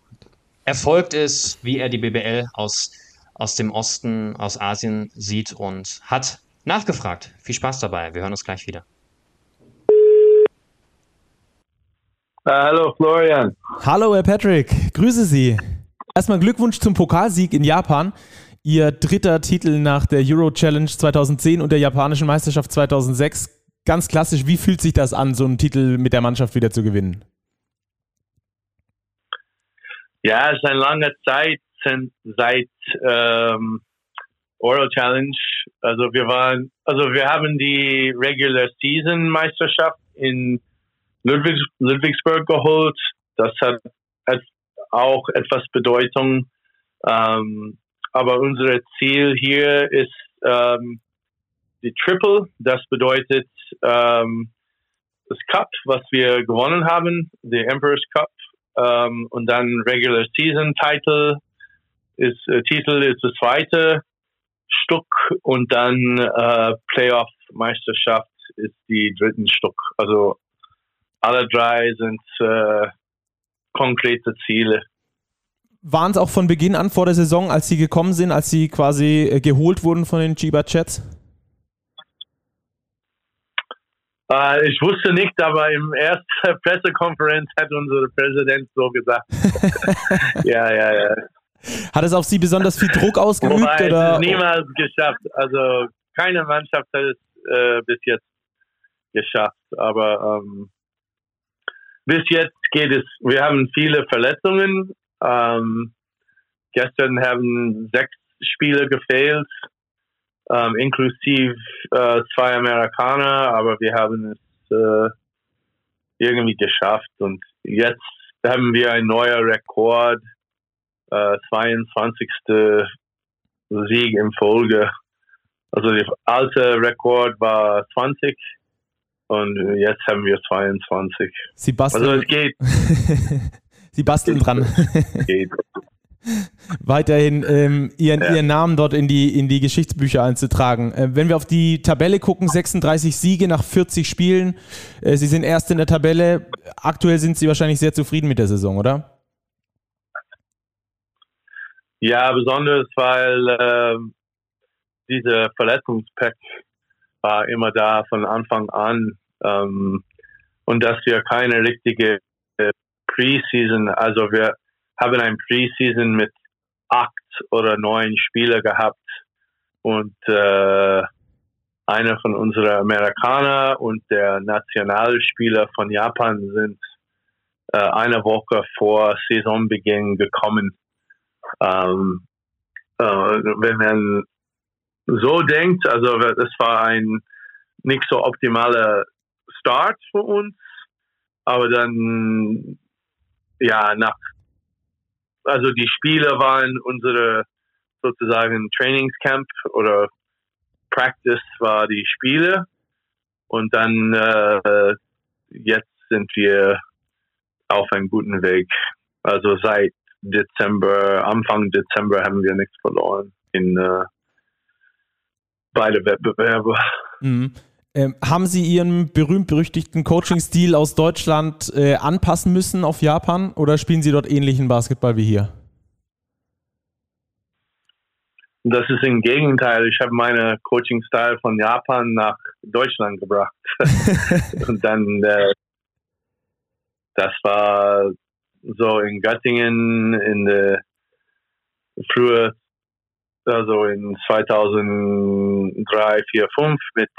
erfolgt ist, wie er die BBL aus, aus dem Osten, aus Asien sieht und hat nachgefragt. Viel Spaß dabei. Wir hören uns gleich wieder. Uh, hallo Florian. Hallo Herr Patrick, grüße Sie. Erstmal Glückwunsch zum Pokalsieg in Japan. Ihr dritter Titel nach der Euro Challenge 2010 und der japanischen Meisterschaft 2006. Ganz klassisch, wie fühlt sich das an, so einen Titel mit der Mannschaft wieder zu gewinnen? Ja, es ist eine lange Zeit seit ähm, Oral Challenge. Also wir waren, also wir haben die Regular Season Meisterschaft in Ludwigs, Ludwigsburg geholt. Das hat, auch etwas Bedeutung. Ähm, aber unser Ziel hier ist ähm, die Triple. Das bedeutet ähm, das Cup, was wir gewonnen haben, der Emperor's Cup, ähm, und dann Regular Season Title ist äh, Titel ist das zweite Stück und dann äh, Playoff Meisterschaft ist die dritten Stück. Also alle drei sind äh, konkrete Ziele. Waren es auch von Beginn an vor der Saison, als Sie gekommen sind, als Sie quasi äh, geholt wurden von den Chiba Chats? Äh, ich wusste nicht, aber im ersten Pressekonferenz hat unser Präsident so gesagt. ja, ja, ja. Hat es auf Sie besonders viel Druck ausgeübt? Wobei oder? Niemals geschafft. Also keine Mannschaft hat es äh, bis jetzt geschafft. Aber ähm, bis jetzt geht es. Wir haben viele Verletzungen. Ähm, gestern haben sechs Spiele gefehlt, ähm, inklusive äh, zwei Amerikaner. Aber wir haben es äh, irgendwie geschafft. Und jetzt haben wir ein neuer Rekord äh, 22. Sieg in Folge. Also der alte Rekord war 20 und jetzt haben wir 22. Sie basteln, also es geht. Sie basteln dran. geht. Weiterhin ähm, ihren, ja. ihren Namen dort in die, in die Geschichtsbücher einzutragen. Äh, wenn wir auf die Tabelle gucken, 36 Siege nach 40 Spielen. Äh, Sie sind erst in der Tabelle. Aktuell sind Sie wahrscheinlich sehr zufrieden mit der Saison, oder? Ja, besonders, weil äh, diese Verletzungspack war immer da von Anfang an ähm, und dass wir keine richtige Preseason, also wir haben ein Preseason mit acht oder neun Spieler gehabt und äh, einer von unseren Amerikaner und der Nationalspieler von Japan sind äh, eine Woche vor Saisonbeginn gekommen ähm, äh, wenn man so denkt, also es war ein nicht so optimaler Start für uns, aber dann ja nach also die Spiele waren unsere sozusagen Trainingscamp oder Practice war die Spiele und dann äh, jetzt sind wir auf einem guten Weg. Also seit Dezember, Anfang Dezember haben wir nichts verloren in äh, beide Wettbewerbe. Mhm. Ähm, haben Sie Ihren berühmt-berüchtigten Coaching-Stil aus Deutschland äh, anpassen müssen auf Japan oder spielen Sie dort ähnlichen Basketball wie hier? Das ist im Gegenteil. Ich habe meine Coaching-Style von Japan nach Deutschland gebracht. Und dann, äh, das war so in Göttingen in der frühe, also in 2003, 4, 5 mit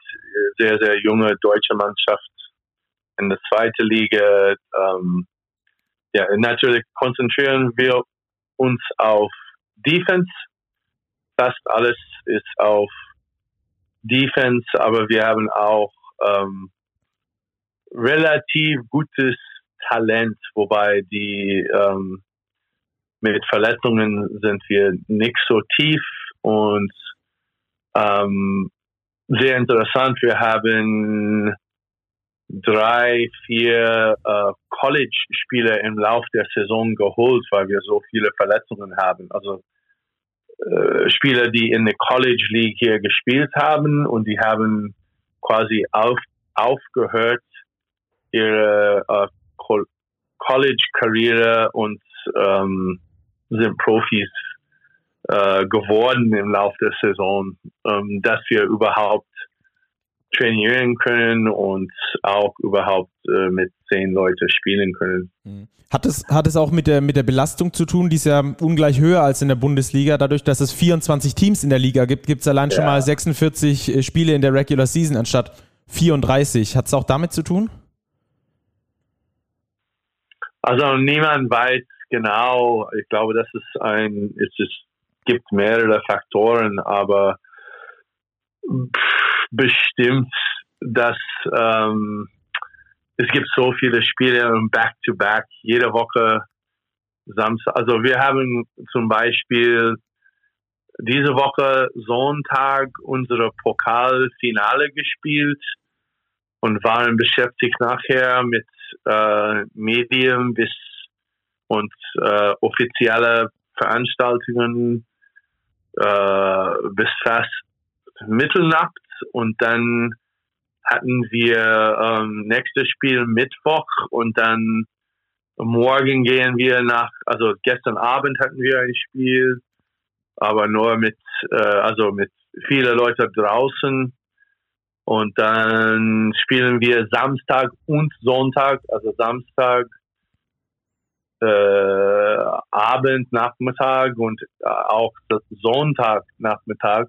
sehr, sehr junge deutsche Mannschaft in der zweiten Liga. Ähm, ja, natürlich konzentrieren wir uns auf Defense. Fast alles ist auf Defense, aber wir haben auch ähm, relativ gutes Talent, wobei die ähm, mit Verletzungen sind wir nicht so tief und ähm, sehr interessant. Wir haben drei, vier äh, College-Spieler im Lauf der Saison geholt, weil wir so viele Verletzungen haben. Also äh, Spieler, die in der College League hier gespielt haben und die haben quasi auf, aufgehört, ihre äh, College-Karriere und ähm, sind Profis äh, geworden im Laufe der Saison, ähm, dass wir überhaupt trainieren können und auch überhaupt äh, mit zehn Leuten spielen können. Mhm. Hat es, hat es auch mit der, mit der Belastung zu tun? Die ist ja ungleich höher als in der Bundesliga. Dadurch, dass es 24 Teams in der Liga gibt, gibt es allein ja. schon mal 46 äh, Spiele in der Regular Season anstatt 34. Hat es auch damit zu tun? Also niemand weiß genau. Ich glaube, das ist ein, es ist, gibt mehrere Faktoren, aber bestimmt, dass ähm, es gibt so viele Spiele Back-to-Back, jede Woche Samstag. Also wir haben zum Beispiel diese Woche Sonntag unsere Pokalfinale gespielt und waren beschäftigt nachher mit äh, Medien bis und äh, offizielle Veranstaltungen äh, bis fast Mitternacht und dann hatten wir ähm, nächstes Spiel Mittwoch und dann morgen gehen wir nach, also gestern Abend hatten wir ein Spiel, aber nur mit, äh, also mit vielen Leuten draußen. Und dann spielen wir Samstag und Sonntag, also Samstag, äh, Abend, Nachmittag und äh, auch Sonntag, Nachmittag.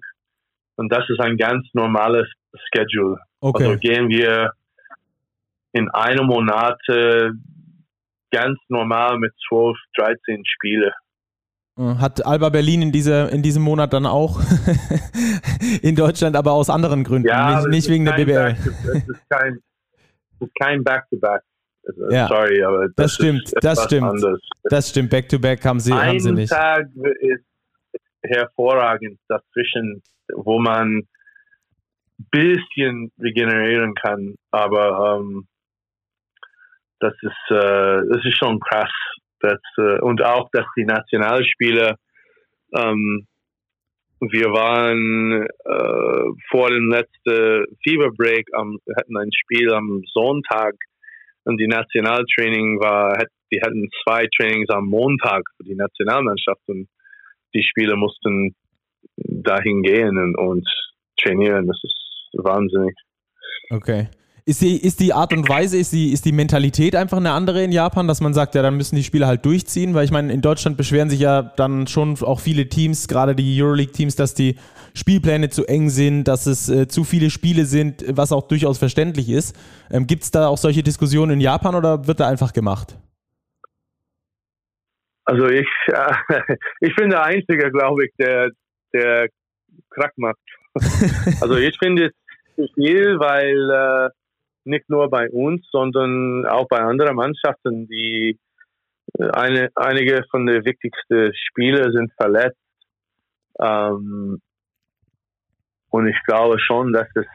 Und das ist ein ganz normales Schedule. Okay. Also gehen wir in einem Monat ganz normal mit 12, 13 Spiele. Äh, hat Alba Berlin in, dieser, in diesem Monat dann auch in Deutschland, aber aus anderen Gründen, ja, nicht, nicht wegen der BBL. Es ist kein, kein Back-to-Back. Also, ja, Sorry, aber das, das stimmt, das stimmt. Anders. Das stimmt, Back-to-Back -back haben sie, haben sie nicht. Tag ist hervorragend dazwischen, wo man bisschen regenerieren kann, aber ähm, das ist äh, das ist schon krass. Dass, äh, und auch, dass die Nationalspieler ähm, wir waren äh, vor dem letzten Fever Break, am, hatten ein Spiel am Sonntag und die Nationaltraining war, die hatten zwei Trainings am Montag für die Nationalmannschaft und die Spieler mussten dahin gehen und, und trainieren. Das ist wahnsinnig. Okay. Ist die, ist die Art und Weise, ist die, ist die Mentalität einfach eine andere in Japan, dass man sagt, ja, dann müssen die Spieler halt durchziehen? Weil ich meine, in Deutschland beschweren sich ja dann schon auch viele Teams, gerade die Euroleague-Teams, dass die Spielpläne zu eng sind, dass es äh, zu viele Spiele sind, was auch durchaus verständlich ist. Ähm, Gibt es da auch solche Diskussionen in Japan oder wird da einfach gemacht? Also ich, äh, ich bin der Einzige, glaube ich, der, der Krack macht. also ich finde es viel, weil äh, nicht nur bei uns, sondern auch bei anderen Mannschaften, die äh, eine, einige von den wichtigsten Spieler sind verletzt. Ähm, und ich glaube schon, dass es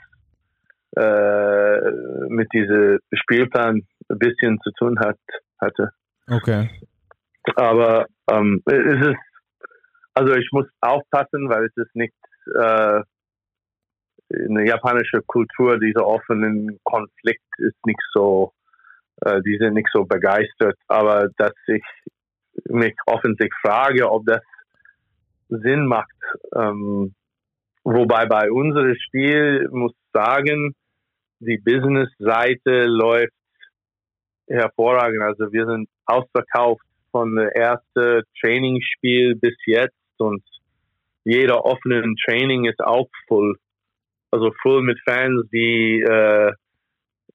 äh, mit diesem Spielplan ein bisschen zu tun hat, hatte. Okay. Aber ähm, es ist, also ich muss aufpassen, weil es ist nicht äh, eine japanische Kultur, dieser offenen Konflikt ist nicht so, äh, die sind nicht so begeistert, aber dass ich mich offensichtlich frage, ob das Sinn macht. Ähm, wobei bei unserem Spiel muss sagen, die Business-Seite läuft hervorragend. Also wir sind ausverkauft von der ersten Trainingsspiel bis jetzt und jeder offenen Training ist auch voll also voll mit Fans, die äh,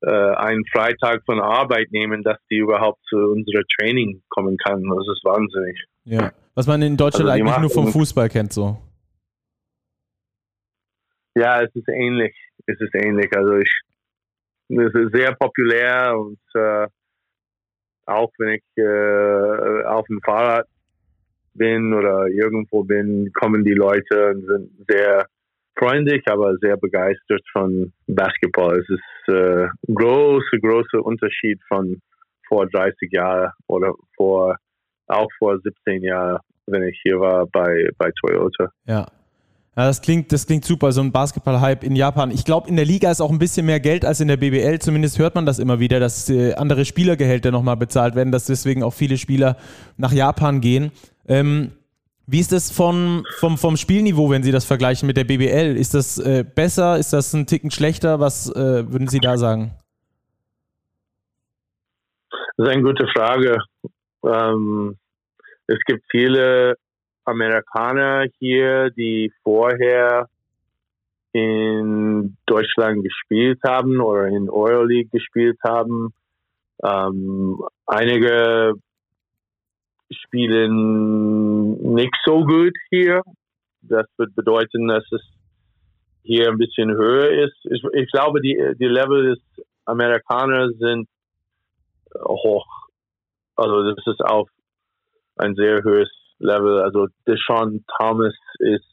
äh, einen Freitag von Arbeit nehmen, dass die überhaupt zu unserem Training kommen kann. Das ist wahnsinnig. Ja, was man in Deutschland also eigentlich nur vom Fußball kennt, so. Ja, es ist ähnlich. Es ist ähnlich. Also ich, es ist sehr populär und äh, auch wenn ich äh, auf dem Fahrrad bin oder irgendwo bin, kommen die Leute und sind sehr freundlich, aber sehr begeistert von Basketball. Es ist äh, große, große Unterschied von vor 30 Jahren oder vor auch vor 17 Jahren, wenn ich hier war bei, bei Toyota. Ja. Ja, das klingt, das klingt super, so ein Basketball-Hype in Japan. Ich glaube, in der Liga ist auch ein bisschen mehr Geld als in der BBL. Zumindest hört man das immer wieder, dass äh, andere Spielergehälter nochmal bezahlt werden, dass deswegen auch viele Spieler nach Japan gehen. Ähm, wie ist das vom, vom, vom Spielniveau, wenn Sie das vergleichen mit der BBL? Ist das äh, besser? Ist das ein Ticken schlechter? Was äh, würden Sie da sagen? Das ist eine gute Frage. Ähm, es gibt viele Amerikaner hier, die vorher in Deutschland gespielt haben oder in Euroleague gespielt haben. Ähm, einige spielen nicht so gut hier. Das wird bedeuten, dass es hier ein bisschen höher ist. Ich, ich glaube, die, die Level des Amerikaners sind hoch. Also das ist auf ein sehr hohes Level. Also Deshaun Thomas ist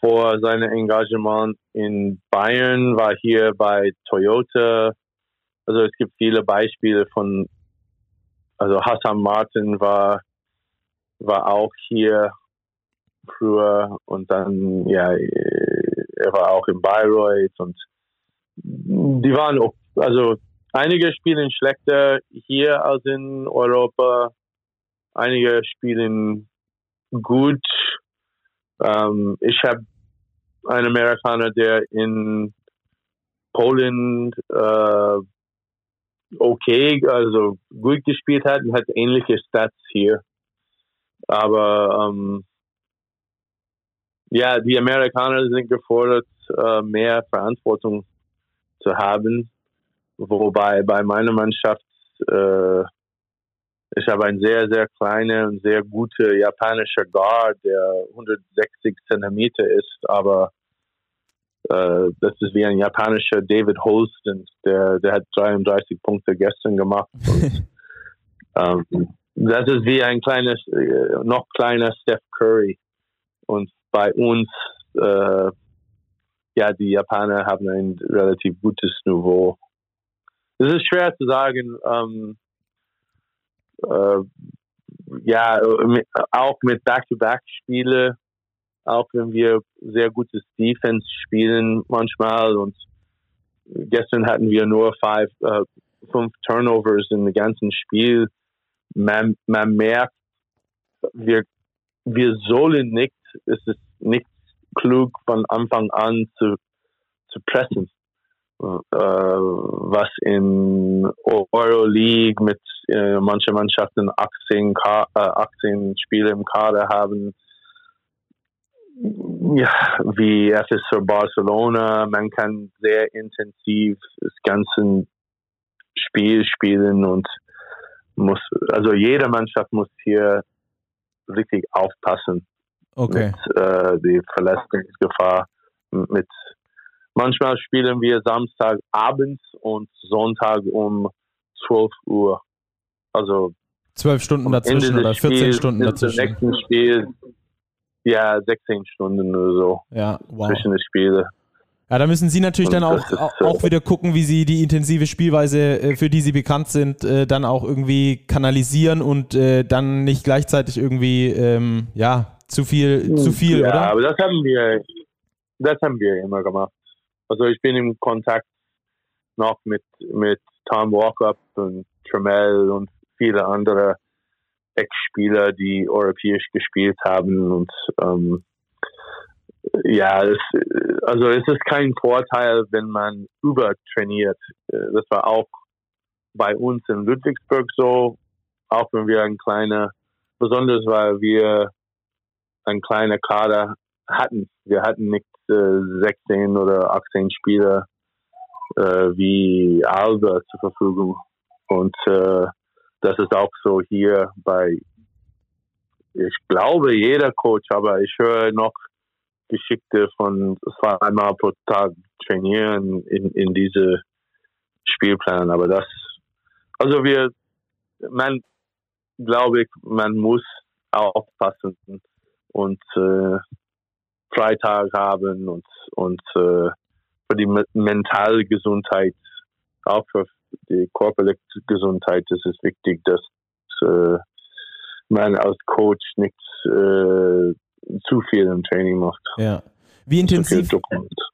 vor seinem Engagement in Bayern, war hier bei Toyota. Also es gibt viele Beispiele von also Hassan Martin war, war auch hier früher und dann, ja, er war auch in Bayreuth und die waren auch, also einige spielen schlechter hier als in Europa, einige spielen gut. Ähm, ich habe einen Amerikaner, der in Polen äh, okay, also gut gespielt hat und hat ähnliche Stats hier. Aber ähm, ja, die Amerikaner sind gefordert, äh, mehr Verantwortung zu haben. Wobei bei meiner Mannschaft äh, ich habe ein sehr, sehr kleiner und sehr guter japanischer Guard, der 160 Zentimeter ist, aber äh, das ist wie ein japanischer David Holston, der, der hat 33 Punkte gestern gemacht. Und, ähm, das ist wie ein kleines, äh, noch kleiner Steph Curry. Und bei uns, äh, ja, die Japaner haben ein relativ gutes Niveau. Es ist schwer zu sagen, ähm, äh, ja, auch mit Back-to-Back-Spiele auch wenn wir sehr gutes Defense spielen manchmal und gestern hatten wir nur five, äh, fünf Turnovers im ganzen Spiel. Man, man merkt, wir, wir sollen nicht, es ist nicht klug von Anfang an zu, zu pressen. Äh, was in Euroleague mit äh, manchen Mannschaften 18, Ka äh, 18 Spiele im Kader haben, ja, wie FSV Barcelona. Man kann sehr intensiv das ganze Spiel spielen und muss, also jede Mannschaft muss hier richtig aufpassen. Okay. Mit äh, die Verletzungsgefahr. Mit manchmal spielen wir Samstag abends und Sonntag um 12 Uhr. Also zwölf Stunden dazwischen oder 14 Spiel, Stunden dazwischen. Im nächsten Spiel ja, 16 Stunden oder so. Ja, wow. Zwischen den Spielen. Ja, da müssen Sie natürlich und dann auch, auch wieder gucken, wie Sie die intensive Spielweise, äh, für die Sie bekannt sind, äh, dann auch irgendwie kanalisieren und äh, dann nicht gleichzeitig irgendwie, ähm, ja, zu viel, zu viel, ja, oder? Ja, aber das haben wir, das haben wir immer gemacht. Also ich bin im Kontakt noch mit, mit Tom Walkup und Tremel und viele andere Ex-Spieler, die europäisch gespielt haben und ähm, ja, es, also es ist kein Vorteil, wenn man übertrainiert. Das war auch bei uns in Ludwigsburg so, auch wenn wir ein kleiner, besonders weil wir ein kleiner Kader hatten. Wir hatten nicht äh, 16 oder 18 Spieler äh, wie Alba zur Verfügung. Und äh, das ist auch so hier bei, ich glaube, jeder Coach, aber ich höre noch Geschichte von zweimal pro Tag trainieren in, in diese Spielplan. Aber das, also wir, man, glaube ich, man muss aufpassen und äh, Freitag haben und, und äh, für die mentale Gesundheit, auch für die körperliche Gesundheit ist es wichtig, dass äh, man als Coach nicht äh, zu viel im Training macht. Ja. Wie intensiv,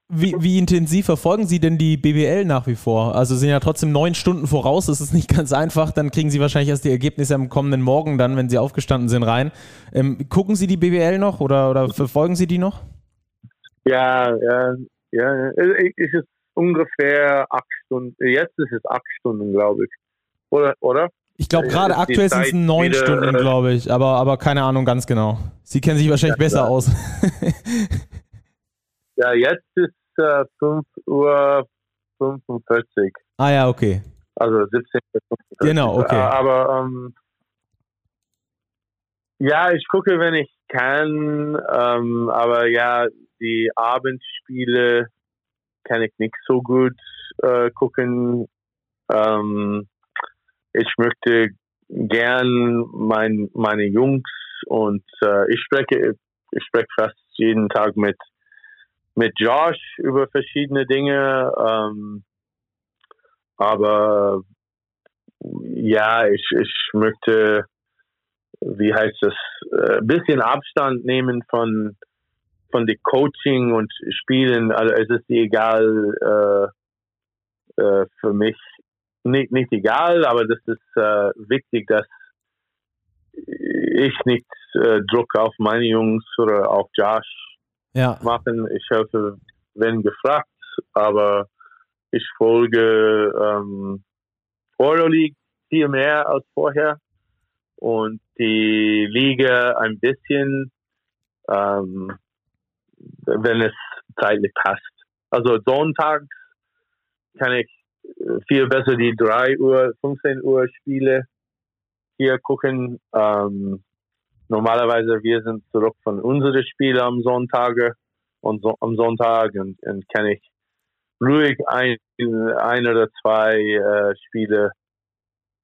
wie, wie, intensiv verfolgen Sie denn die BBL nach wie vor? Also sind ja trotzdem neun Stunden voraus, das ist nicht ganz einfach. Dann kriegen Sie wahrscheinlich erst die Ergebnisse am kommenden Morgen, dann, wenn Sie aufgestanden sind, rein. Ähm, gucken Sie die BBL noch oder, oder verfolgen Sie die noch? Ja, ja, ja. Es ist ungefähr acht Stunden. Jetzt ist es acht Stunden, glaube ich. Oder? oder? Ich glaube, gerade aktuell sind es neun wieder, Stunden, glaube ich, aber, aber keine Ahnung ganz genau. Sie kennen sich wahrscheinlich ja, besser klar. aus. ja, jetzt ist äh, 5 Uhr 45. Ah ja, okay. Also 17 Uhr. Genau, okay. Aber ähm, ja, ich gucke, wenn ich kann, ähm, aber ja, die Abendspiele kann ich nicht so gut äh, gucken. Ähm, ich möchte gern mein, meine Jungs und äh, ich spreche, ich spreche fast jeden Tag mit, mit Josh über verschiedene Dinge. Ähm, aber ja, ich, ich möchte, wie heißt das, ein äh, bisschen Abstand nehmen von von dem Coaching und Spielen, also es ist egal äh, äh, für mich, nicht, nicht egal, aber das ist äh, wichtig, dass ich nicht äh, Druck auf meine Jungs oder auf Josh ja. machen. Ich helfe, wenn gefragt, aber ich folge ähm, Euroleague viel mehr als vorher und die Liga ein bisschen. Ähm, wenn es zeitlich passt. Also sonntags kann ich äh, viel besser die 3 Uhr, 15 Uhr Spiele hier gucken. Ähm, normalerweise wir sind zurück von unseren Spielen am Sonntag und so, am Sonntag und, und kann ich ruhig ein, ein oder zwei äh, Spiele,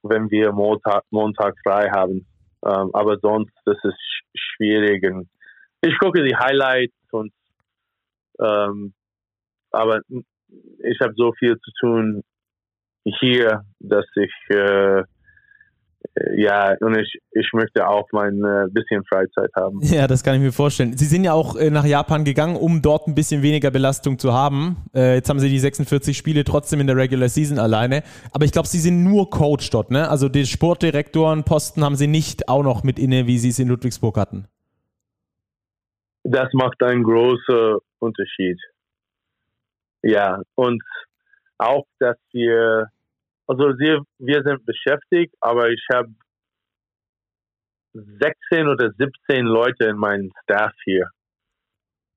wenn wir Montag, Montag frei haben. Ähm, aber sonst, das ist schwierig. Und ich gucke die Highlights und ähm, aber ich habe so viel zu tun hier, dass ich äh, ja, und ich, ich möchte auch mein äh, bisschen Freizeit haben. Ja, das kann ich mir vorstellen. Sie sind ja auch äh, nach Japan gegangen, um dort ein bisschen weniger Belastung zu haben. Äh, jetzt haben Sie die 46 Spiele trotzdem in der Regular Season alleine. Aber ich glaube, Sie sind nur Coach dort, ne? Also den Sportdirektorenposten haben Sie nicht auch noch mit inne, wie Sie es in Ludwigsburg hatten das macht einen großen Unterschied. Ja, und auch, dass wir, also wir, wir sind beschäftigt, aber ich habe 16 oder 17 Leute in meinem Staff hier.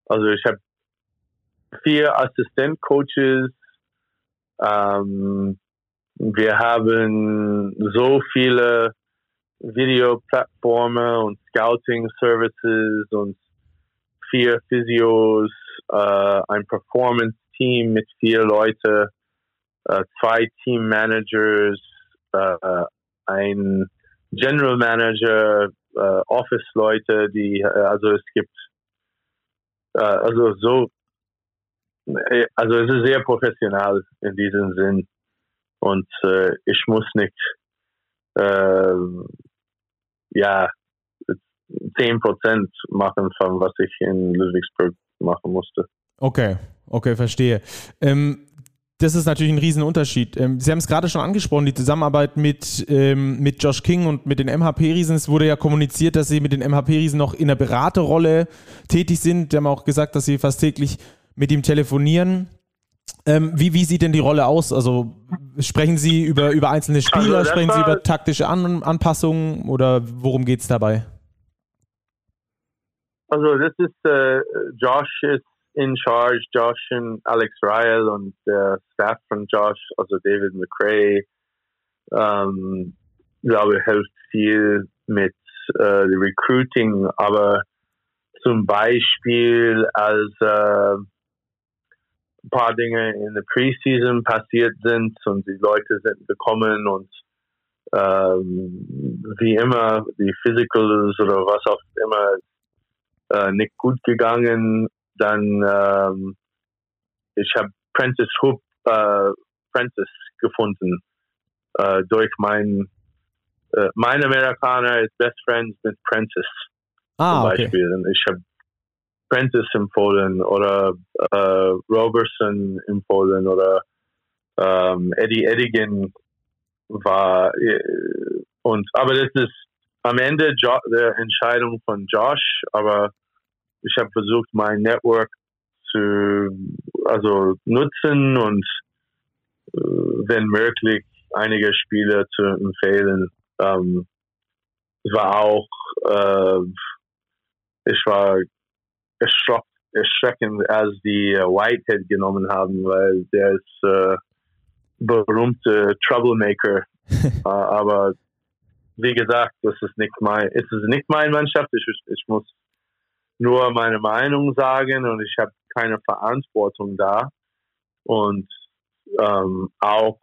Also ich habe vier Assistent-Coaches. Ähm, wir haben so viele Videoplattformen und Scouting-Services und vier Physios, äh, ein Performance-Team mit vier Leuten, äh, zwei Team-Managers, äh, ein General Manager, äh, Office-Leute, die, äh, also es gibt, äh, also so, also es ist sehr professionell in diesem Sinn. Und ich muss nicht, ja, 10 Prozent machen von was ich in Ludwigsburg machen musste. Okay, okay, verstehe. Ähm, das ist natürlich ein Riesenunterschied. Ähm, Sie haben es gerade schon angesprochen, die Zusammenarbeit mit, ähm, mit Josh King und mit den MHP-Riesen. Es wurde ja kommuniziert, dass Sie mit den MHP-Riesen noch in der Beraterrolle tätig sind. Sie haben auch gesagt, dass Sie fast täglich mit ihm telefonieren. Ähm, wie, wie sieht denn die Rolle aus? Also sprechen Sie über, über einzelne Spieler, also sprechen Sie über taktische An Anpassungen oder worum geht es dabei? Also das ist äh, Josh ist in charge, Josh und Alex Ryle und der Staff von Josh, also David McRae, ähm, glaube, hilft viel mit äh, Recruiting, aber zum Beispiel als äh, ein paar Dinge in der Preseason passiert sind und die Leute sind gekommen und ähm, wie immer die Physicals oder was auch immer äh, nicht gut gegangen, dann ähm, ich habe Prentice Hoop äh, Prentice gefunden äh, durch mein äh, mein Amerikaner ist Best Friends mit Prentice ah, zum Beispiel. Okay. Ich habe Prentice empfohlen oder äh, Robertson empfohlen oder ähm, Eddie Eddigan war äh, und aber das ist am Ende jo der Entscheidung von Josh, aber ich habe versucht mein Network zu also nutzen und äh, wenn möglich einige Spiele zu empfehlen. Ähm, es war auch äh, ich war erschrocken, erschreckend, als die äh, Whitehead genommen haben, weil der ist äh, berühmte Troublemaker. äh, aber wie gesagt, das ist nicht mein, es ist nicht meine Mannschaft. Ich, ich muss nur meine Meinung sagen und ich habe keine Verantwortung da. Und ähm, auch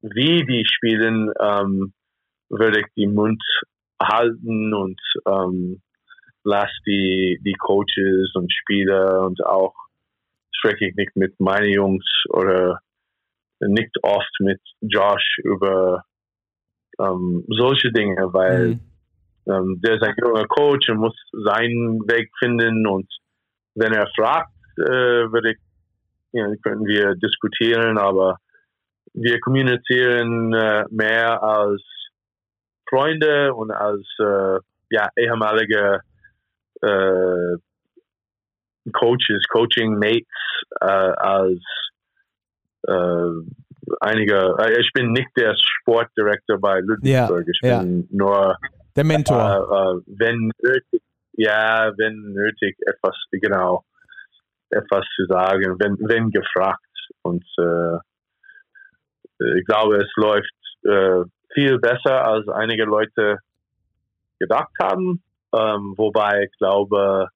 wie die spielen, ähm, würde ich die Mund halten und ähm, lass die, die Coaches und Spieler und auch spreche ich nicht mit meinen Jungs oder nicht oft mit Josh über ähm, solche Dinge, weil mhm. ähm, der ist ein junger Coach und muss seinen Weg finden und wenn er fragt, äh, würde ich, ja, können wir diskutieren, aber wir kommunizieren äh, mehr als Freunde und als äh, ja, ehemalige äh, Coaches, Coaching Mates äh, als äh, einige. Äh, ich bin nicht der Sportdirektor bei Ludwigsburg. Ich bin nur der Mentor. Äh, äh, wenn nötig, ja, wenn nötig etwas genau etwas zu sagen, wenn wenn gefragt und ich glaube, es läuft viel besser als einige Leute gedacht haben. Ähm, wobei ich glaube,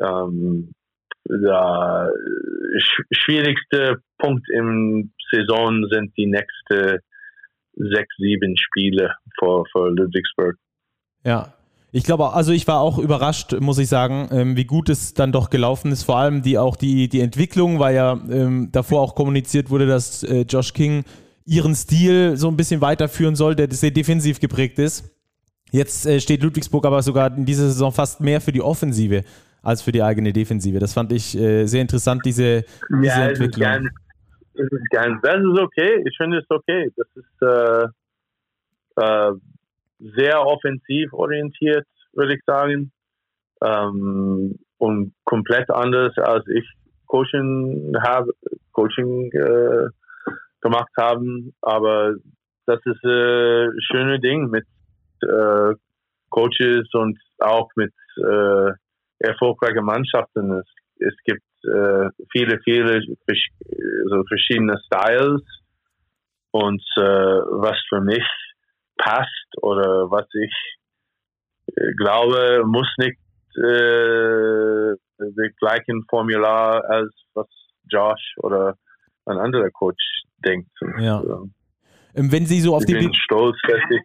ähm, der sch schwierigste Punkt im Saison sind die nächsten sechs, sieben Spiele für, für Ludwigsburg. Ja, ich glaube, also ich war auch überrascht, muss ich sagen, ähm, wie gut es dann doch gelaufen ist. Vor allem die auch die, die Entwicklung, weil ja ähm, davor auch kommuniziert wurde, dass äh, Josh King ihren Stil so ein bisschen weiterführen soll, der sehr defensiv geprägt ist. Jetzt äh, steht Ludwigsburg aber sogar in dieser Saison fast mehr für die Offensive als für die eigene Defensive. Das fand ich äh, sehr interessant, diese, diese ja, Entwicklung. Das ist ganz, das ist okay. Ich finde es okay. Das ist äh, äh, sehr offensiv orientiert, würde ich sagen. Ähm, und komplett anders als ich Coaching habe, Coaching äh, gemacht haben. Aber das ist ein äh, schönes Ding mit äh, Coaches und auch mit äh, erfolgreichen Mannschaften. Es, es gibt äh, viele, viele so verschiedene Styles und äh, was für mich passt oder was ich äh, glaube, muss nicht äh, die gleichen Formular als was Josh oder ein anderer Coach denkt. Ja. Und, ähm, Wenn Sie so auf ich die bin stolz, dass ich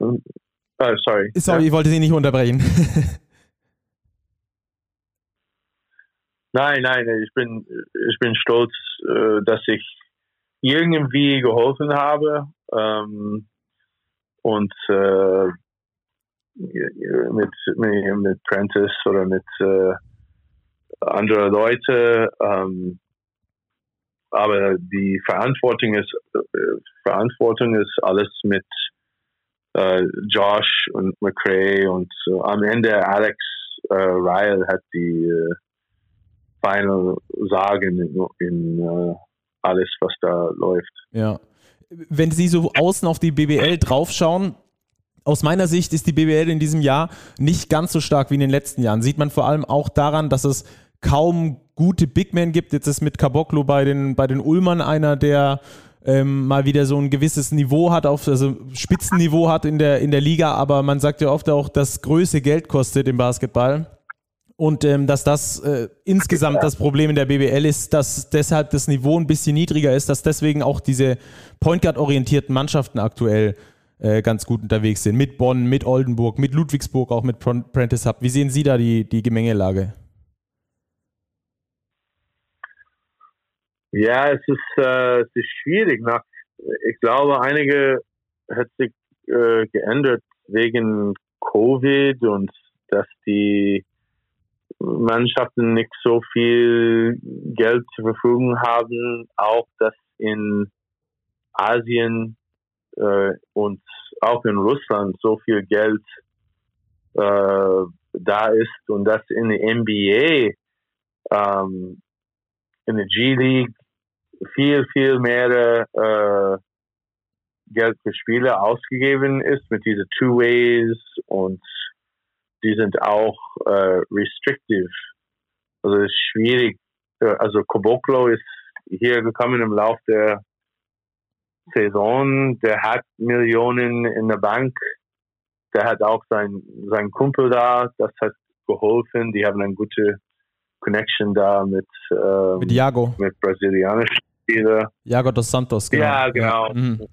Oh, sorry. Sorry, ja. ich wollte Sie nicht unterbrechen. nein, nein, ich bin, ich bin stolz, äh, dass ich irgendwie geholfen habe ähm, und äh, mit, mit Prentice oder mit äh, anderen Leuten. Ähm, aber die Verantwortung ist, äh, Verantwortung ist alles mit äh, Josh und McRae und äh, am Ende Alex äh, Ryle hat die Final Sagen in, in äh, alles, was da läuft. Ja. Wenn Sie so außen auf die BBL draufschauen, aus meiner Sicht ist die BBL in diesem Jahr nicht ganz so stark wie in den letzten Jahren. Sieht man vor allem auch daran, dass es kaum gute Big Men gibt. Jetzt ist mit Caboclo bei den, bei den Ulmern einer, der ähm, mal wieder so ein gewisses Niveau hat, auf, also Spitzenniveau hat in der, in der Liga, aber man sagt ja oft auch, dass Größe Geld kostet im Basketball. Und ähm, dass das äh, insgesamt das Problem in der BBL ist, dass deshalb das Niveau ein bisschen niedriger ist, dass deswegen auch diese Point Guard-orientierten Mannschaften aktuell äh, ganz gut unterwegs sind. Mit Bonn, mit Oldenburg, mit Ludwigsburg, auch mit Prentice Hub. Wie sehen Sie da die, die Gemengelage? Ja, es ist, äh, es ist schwierig. Nach, ich glaube, einige hat sich äh, geändert wegen Covid und dass die Mannschaften nicht so viel Geld zur Verfügung haben. Auch dass in Asien äh, und auch in Russland so viel Geld äh, da ist und dass in der NBA ähm, in der G-League viel, viel mehr äh, Geld für Spiele ausgegeben ist mit diesen Two-Ways und die sind auch äh, restrictive. Also es ist schwierig. Also Koboklo ist hier gekommen im Laufe der Saison. Der hat Millionen in der Bank. Der hat auch sein, sein Kumpel da. Das hat geholfen. Die haben eine gute Connection da mit, ähm, mit Iago. Mit brasilianischen Spielern. Iago dos Santos, genau. Ja, genau. Ja. Mhm.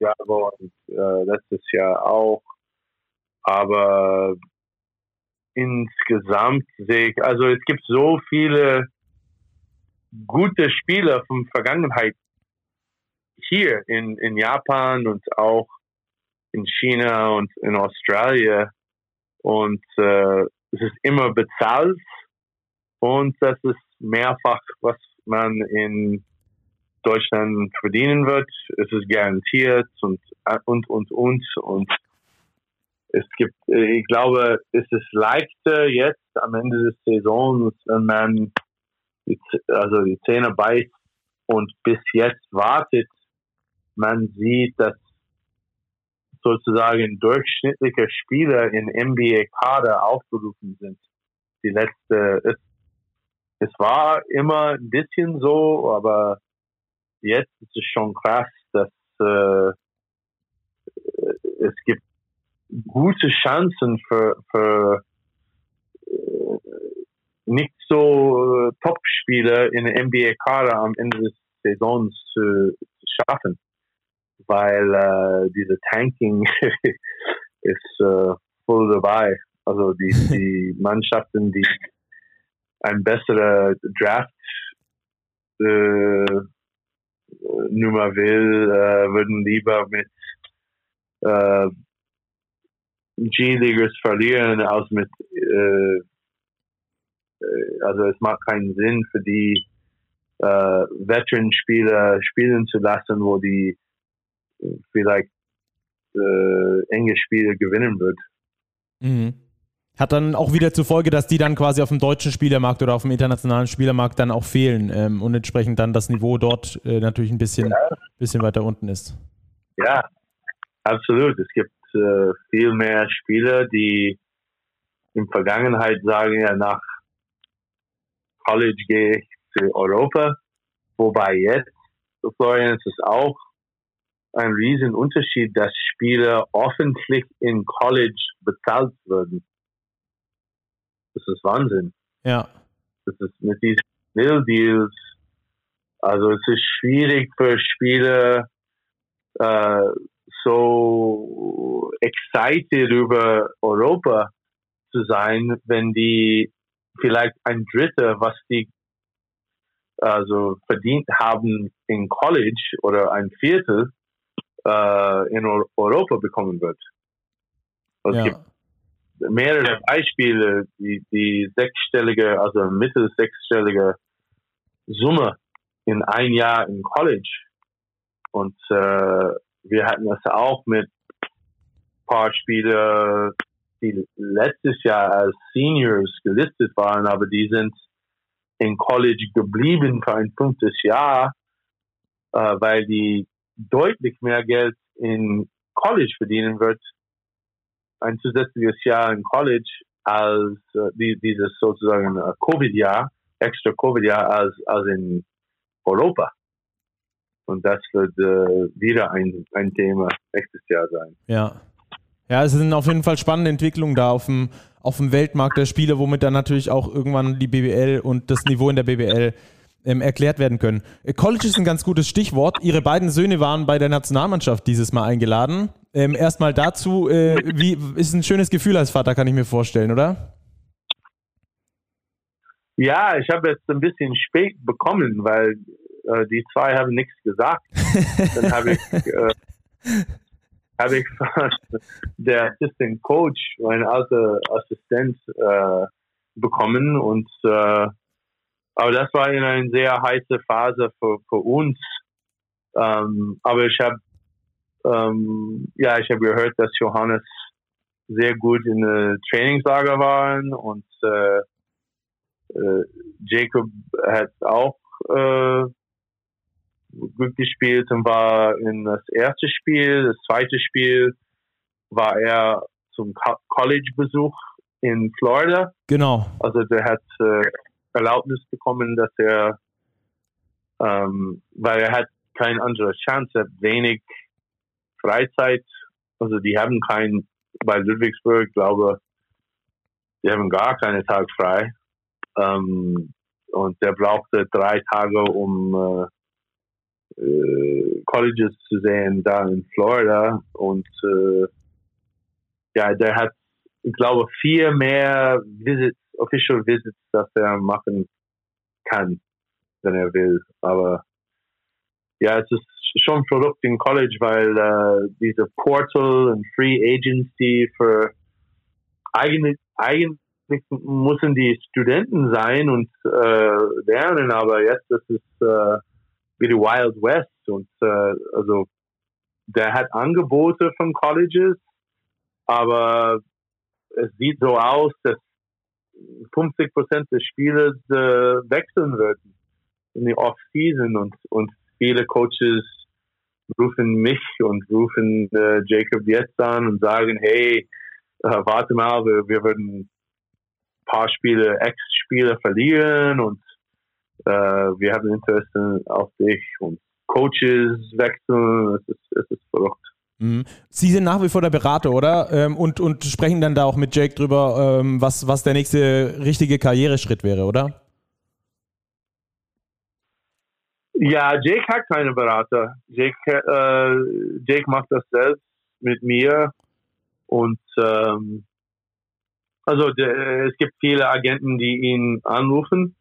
Iago und äh, letztes Jahr auch. Aber insgesamt sehe ich, also es gibt so viele gute Spieler von Vergangenheit hier in, in Japan und auch in China und in Australien. Und äh, es ist immer bezahlt und das ist mehrfach, was man in Deutschland verdienen wird. Es ist garantiert und, und, und, und. Und es gibt, ich glaube, es ist leichter jetzt am Ende des Saisons, wenn man die, also die Zähne beißt und bis jetzt wartet. Man sieht, dass sozusagen durchschnittliche Spieler in NBA-Kader aufgerufen sind. Die letzte, es es war immer ein bisschen so, aber jetzt ist es schon krass, dass äh, es gibt gute Chancen für, für äh, nicht so äh, Top-Spieler in der NBA-Kader am Ende des Saisons zu, schaffen, weil äh, diese Tanking ist äh, voll dabei. Also die, die Mannschaften, die ein besserer Draft äh, Nummer will, äh, würden lieber mit äh, G-Leaguers verlieren als mit äh, äh, also es macht keinen Sinn für die äh, Veteran-Spieler spielen zu lassen, wo die vielleicht äh, enge Spiele gewinnen wird. Mhm. Hat dann auch wieder zur Folge, dass die dann quasi auf dem deutschen Spielermarkt oder auf dem internationalen Spielermarkt dann auch fehlen ähm, und entsprechend dann das Niveau dort äh, natürlich ein bisschen, ja. bisschen weiter unten ist. Ja, absolut. Es gibt äh, viel mehr Spieler, die in Vergangenheit sagen, ja, nach College gehe ich zu Europa, wobei jetzt, Florian, es ist auch ein Riesenunterschied, dass Spieler öffentlich in College bezahlt werden. Das ist Wahnsinn. Ja. Das ist mit diesen Mill Deals. Also es ist schwierig für Spieler äh, so excited über Europa zu sein, wenn die vielleicht ein Drittel, was die also verdient haben in College oder ein Viertel äh, in Europa bekommen wird. Also ja. Es gibt mehrere Beispiele, die, die sechsstellige, also mittel sechsstellige Summe in ein Jahr im College. Und äh, wir hatten das auch mit paar Spieler, die letztes Jahr als Seniors gelistet waren, aber die sind in College geblieben für ein fünftes Jahr, äh, weil die deutlich mehr Geld in College verdienen wird ein zusätzliches Jahr im College als äh, die, dieses sozusagen äh, Covid-Jahr, extra Covid-Jahr als, als in Europa. Und das wird äh, wieder ein, ein Thema nächstes Jahr sein. Ja. Ja, es sind auf jeden Fall spannende Entwicklungen da auf dem, auf dem Weltmarkt der Spiele, womit dann natürlich auch irgendwann die BBL und das Niveau in der BBL ähm, erklärt werden können. Äh, College ist ein ganz gutes Stichwort. Ihre beiden Söhne waren bei der Nationalmannschaft dieses Mal eingeladen. Ähm, Erstmal dazu, äh, wie ist ein schönes Gefühl als Vater, kann ich mir vorstellen, oder? Ja, ich habe jetzt ein bisschen spät bekommen, weil äh, die zwei haben nichts gesagt. Dann habe ich, äh, hab ich der Assistant Coach, mein alter Assistent, äh, bekommen und äh, aber das war in eine sehr heiße Phase für, für uns. Ähm, aber ich habe ähm, ja, ich habe gehört, dass Johannes sehr gut in der Trainingslager waren und äh, äh, Jacob hat auch äh, gut gespielt und war in das erste Spiel, das zweite Spiel war er zum College-Besuch in Florida. Genau. Also der hat äh, Erlaubnis bekommen, dass er, ähm, weil er hat keine andere Chance, er hat wenig Freizeit. Also die haben kein, bei Ludwigsburg, glaube die haben gar keine Tag frei. Ähm, und der brauchte drei Tage, um äh, äh, Colleges zu sehen da in Florida. Und äh, ja, der hat, ich glaube, vier mehr Visits, Official Visits, dass er machen kann, wenn er will. Aber ja, es ist schon verrückt in College, weil äh, diese Portal und Free Agency für eigentlich, eigentlich müssen die Studenten sein und äh, lernen, aber jetzt das ist äh, wie die Wild West und äh, also der hat Angebote von Colleges, aber es sieht so aus, dass 50 Prozent des Spielers äh, wechseln würden in die Off-Season und, und viele Coaches rufen mich und rufen äh, Jacob jetzt an und sagen, hey, äh, warte mal, wir, wir würden ein paar Spiele, Ex-Spieler verlieren und wir haben Interesse auf dich und Coaches wechseln, es ist, es ist verrückt. Mhm. Sie sind nach wie vor der Berater, oder? Ähm, und, und sprechen dann da auch mit Jake drüber, ähm, was, was der nächste richtige Karriereschritt wäre, oder? Ja, Jake hat keine Berater. Jake, äh, Jake macht das selbst mit mir. Und ähm, also der, es gibt viele Agenten, die ihn anrufen,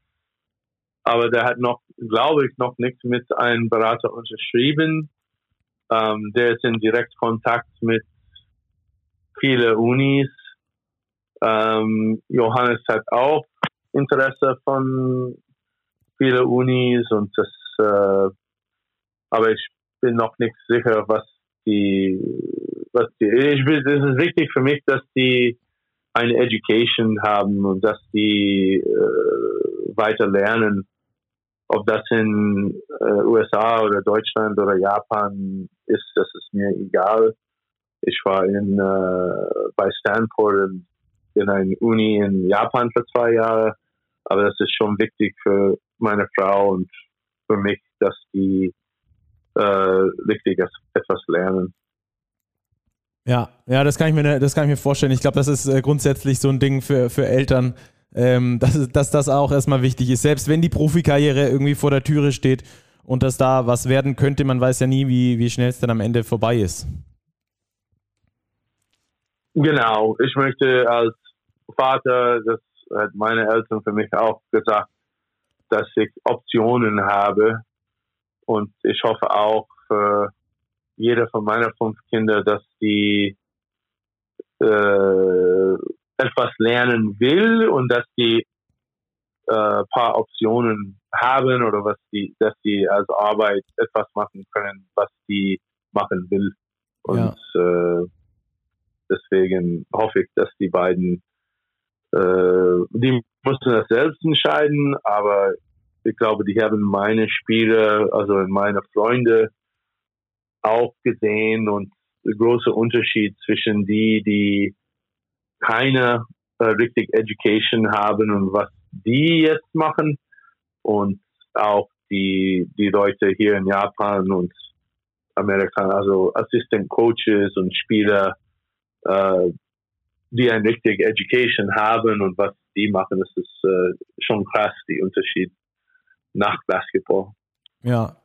aber der hat noch, glaube ich, noch nichts mit einem Berater unterschrieben. Ähm, der ist in Direktkontakt mit vielen Unis. Ähm, Johannes hat auch Interesse von vielen Unis und das äh, aber ich bin noch nicht sicher, was die, was die, ich will, es ist wichtig für mich, dass die eine Education haben und dass die äh, weiter lernen. Ob das in äh, USA oder Deutschland oder Japan ist, das ist mir egal. Ich war in, äh, bei Stanford in, in einer Uni in Japan für zwei Jahre, aber das ist schon wichtig für meine Frau und für mich, dass die äh, richtig etwas lernen. Ja, ja, das kann ich mir, das kann ich mir vorstellen. Ich glaube, das ist äh, grundsätzlich so ein Ding für, für Eltern, ähm, dass, dass das auch erstmal wichtig ist. Selbst wenn die Profikarriere irgendwie vor der Türe steht und dass da was werden könnte, man weiß ja nie, wie, wie schnell es dann am Ende vorbei ist. Genau, ich möchte als Vater, das hat meine Eltern für mich auch gesagt, dass ich Optionen habe. Und ich hoffe auch für jeder von meiner fünf Kinder, dass die äh, etwas lernen will und dass die äh, paar Optionen haben oder was die, dass die als Arbeit etwas machen können, was die machen will. Und ja. äh, deswegen hoffe ich, dass die beiden äh, die mussten das selbst entscheiden, aber ich glaube, die haben meine Spiele, also meine Freunde auch gesehen und der große Unterschied zwischen die, die keine äh, richtig Education haben und was die jetzt machen und auch die, die Leute hier in Japan und Amerika, also Assistant Coaches und Spieler, äh, die ein richtig Education haben und was die machen, das ist äh, schon krass, die Unterschied nach Basketball. Ja,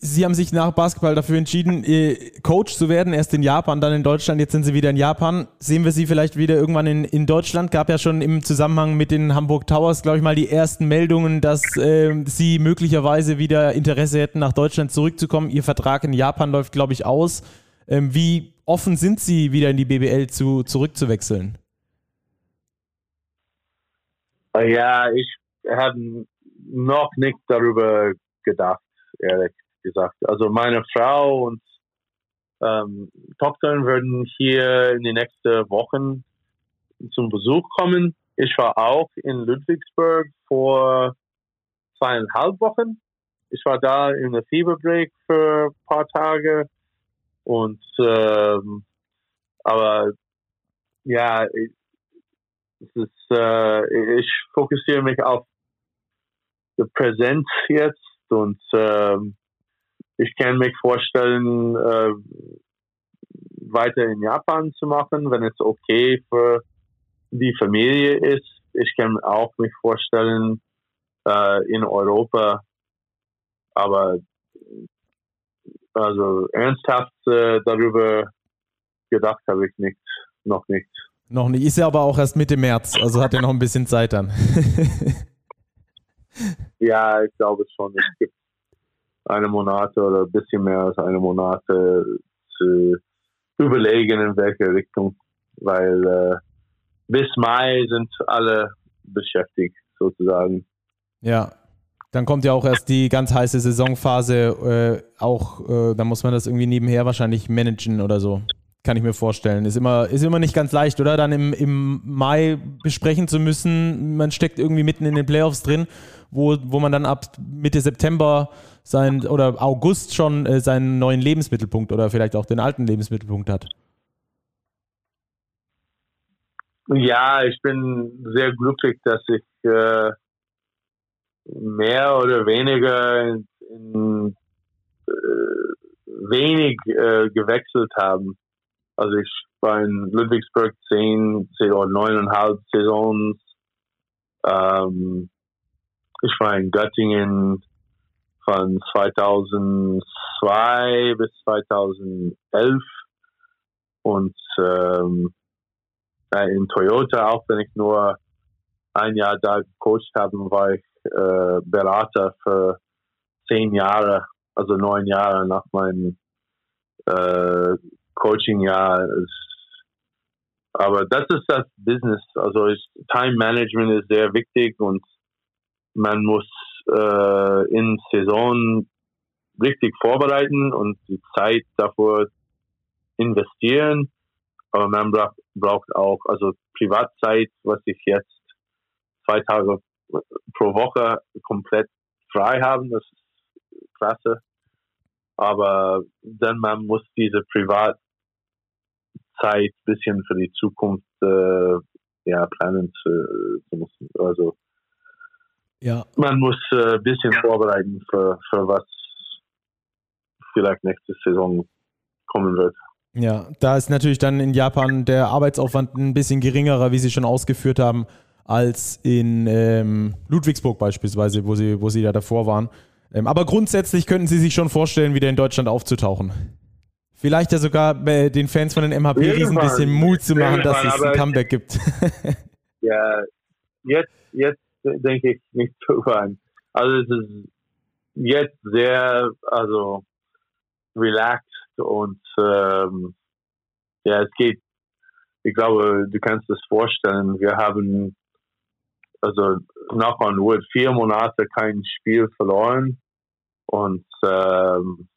Sie haben sich nach Basketball dafür entschieden, äh, Coach zu werden, erst in Japan, dann in Deutschland, jetzt sind Sie wieder in Japan. Sehen wir Sie vielleicht wieder irgendwann in, in Deutschland? Gab ja schon im Zusammenhang mit den Hamburg Towers, glaube ich mal, die ersten Meldungen, dass äh, Sie möglicherweise wieder Interesse hätten, nach Deutschland zurückzukommen. Ihr Vertrag in Japan läuft, glaube ich, aus. Ähm, wie offen sind Sie, wieder in die BBL zu, zurückzuwechseln? Ja, ich habe noch nicht darüber gedacht, ehrlich gesagt. Also meine Frau und ähm, Tochter würden hier in die nächsten Wochen zum Besuch kommen. Ich war auch in Ludwigsburg vor zweieinhalb Wochen. Ich war da in der Fieberbreak für ein paar Tage und ähm, aber ja, ich, ist, äh, ich fokussiere mich auf die Präsenz jetzt und ähm, ich kann mich vorstellen, äh, weiter in Japan zu machen, wenn es okay für die Familie ist. Ich kann auch mich vorstellen, äh, in Europa, aber also ernsthaft äh, darüber gedacht habe ich nicht, noch nicht. Noch nicht. Ist ja aber auch erst Mitte März, also hat er noch ein bisschen Zeit dann. ja, ich glaube schon. Es gibt eine Monate oder ein bisschen mehr als eine Monate zu überlegen, in welche Richtung, weil äh, bis Mai sind alle beschäftigt, sozusagen. Ja, dann kommt ja auch erst die ganz heiße Saisonphase, äh, auch, äh, da muss man das irgendwie nebenher wahrscheinlich managen oder so. Kann ich mir vorstellen. Ist immer, ist immer nicht ganz leicht, oder? Dann im, im Mai besprechen zu müssen. Man steckt irgendwie mitten in den Playoffs drin, wo, wo man dann ab Mitte September sein oder August schon äh, seinen neuen Lebensmittelpunkt oder vielleicht auch den alten Lebensmittelpunkt hat? Ja, ich bin sehr glücklich, dass ich äh, mehr oder weniger in, in äh, wenig äh, gewechselt habe. Also ich war in Ludwigsburg zehn oder neuneinhalb Saisons. Ähm, ich war in Göttingen von 2002 bis 2011 und ähm, in Toyota, auch wenn ich nur ein Jahr da gecoacht habe, war ich äh, Berater für zehn Jahre, also neun Jahre nach meinem äh, Coaching-Jahr. Aber das ist das Business. Also ist, Time Management ist sehr wichtig und man muss äh, in Saison richtig vorbereiten und die Zeit davor investieren. Aber man braucht, braucht auch also Privatzeit, was ich jetzt zwei Tage pro Woche komplett frei haben. Das ist klasse. Aber dann man muss diese Privatzeit bisschen für die Zukunft äh, ja planen zu, zu müssen. Also ja. Man muss ein äh, bisschen ja. vorbereiten für, für was vielleicht nächste Saison kommen wird. Ja, da ist natürlich dann in Japan der Arbeitsaufwand ein bisschen geringerer, wie Sie schon ausgeführt haben, als in ähm, Ludwigsburg beispielsweise, wo Sie, wo Sie ja davor waren. Ähm, aber grundsätzlich könnten Sie sich schon vorstellen, wieder in Deutschland aufzutauchen. Vielleicht ja sogar äh, den Fans von den MHP Riesen ein bisschen Mut zu machen, dass es ein Comeback gibt. ja, jetzt, jetzt denke ich nicht drüber an. Also es ist jetzt sehr, also relaxed und ähm, ja, es geht. Ich glaube, du kannst es vorstellen. Wir haben also knock on wood vier Monate kein Spiel verloren und ähm,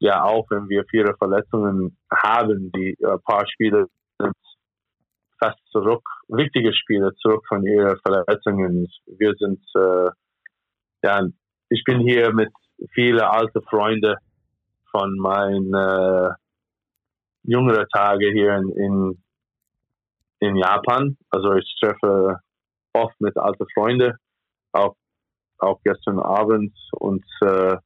ja, auch wenn wir viele Verletzungen haben, die ein paar Spiele sind fast zurück, wichtige Spiele zurück von ihren Verletzungen. Wir sind, äh, ja, ich bin hier mit vielen alten Freunden von meinen äh, jüngeren Tagen hier in, in in Japan. Also ich treffe oft mit alten Freunden, auch, auch gestern Abend. Und äh,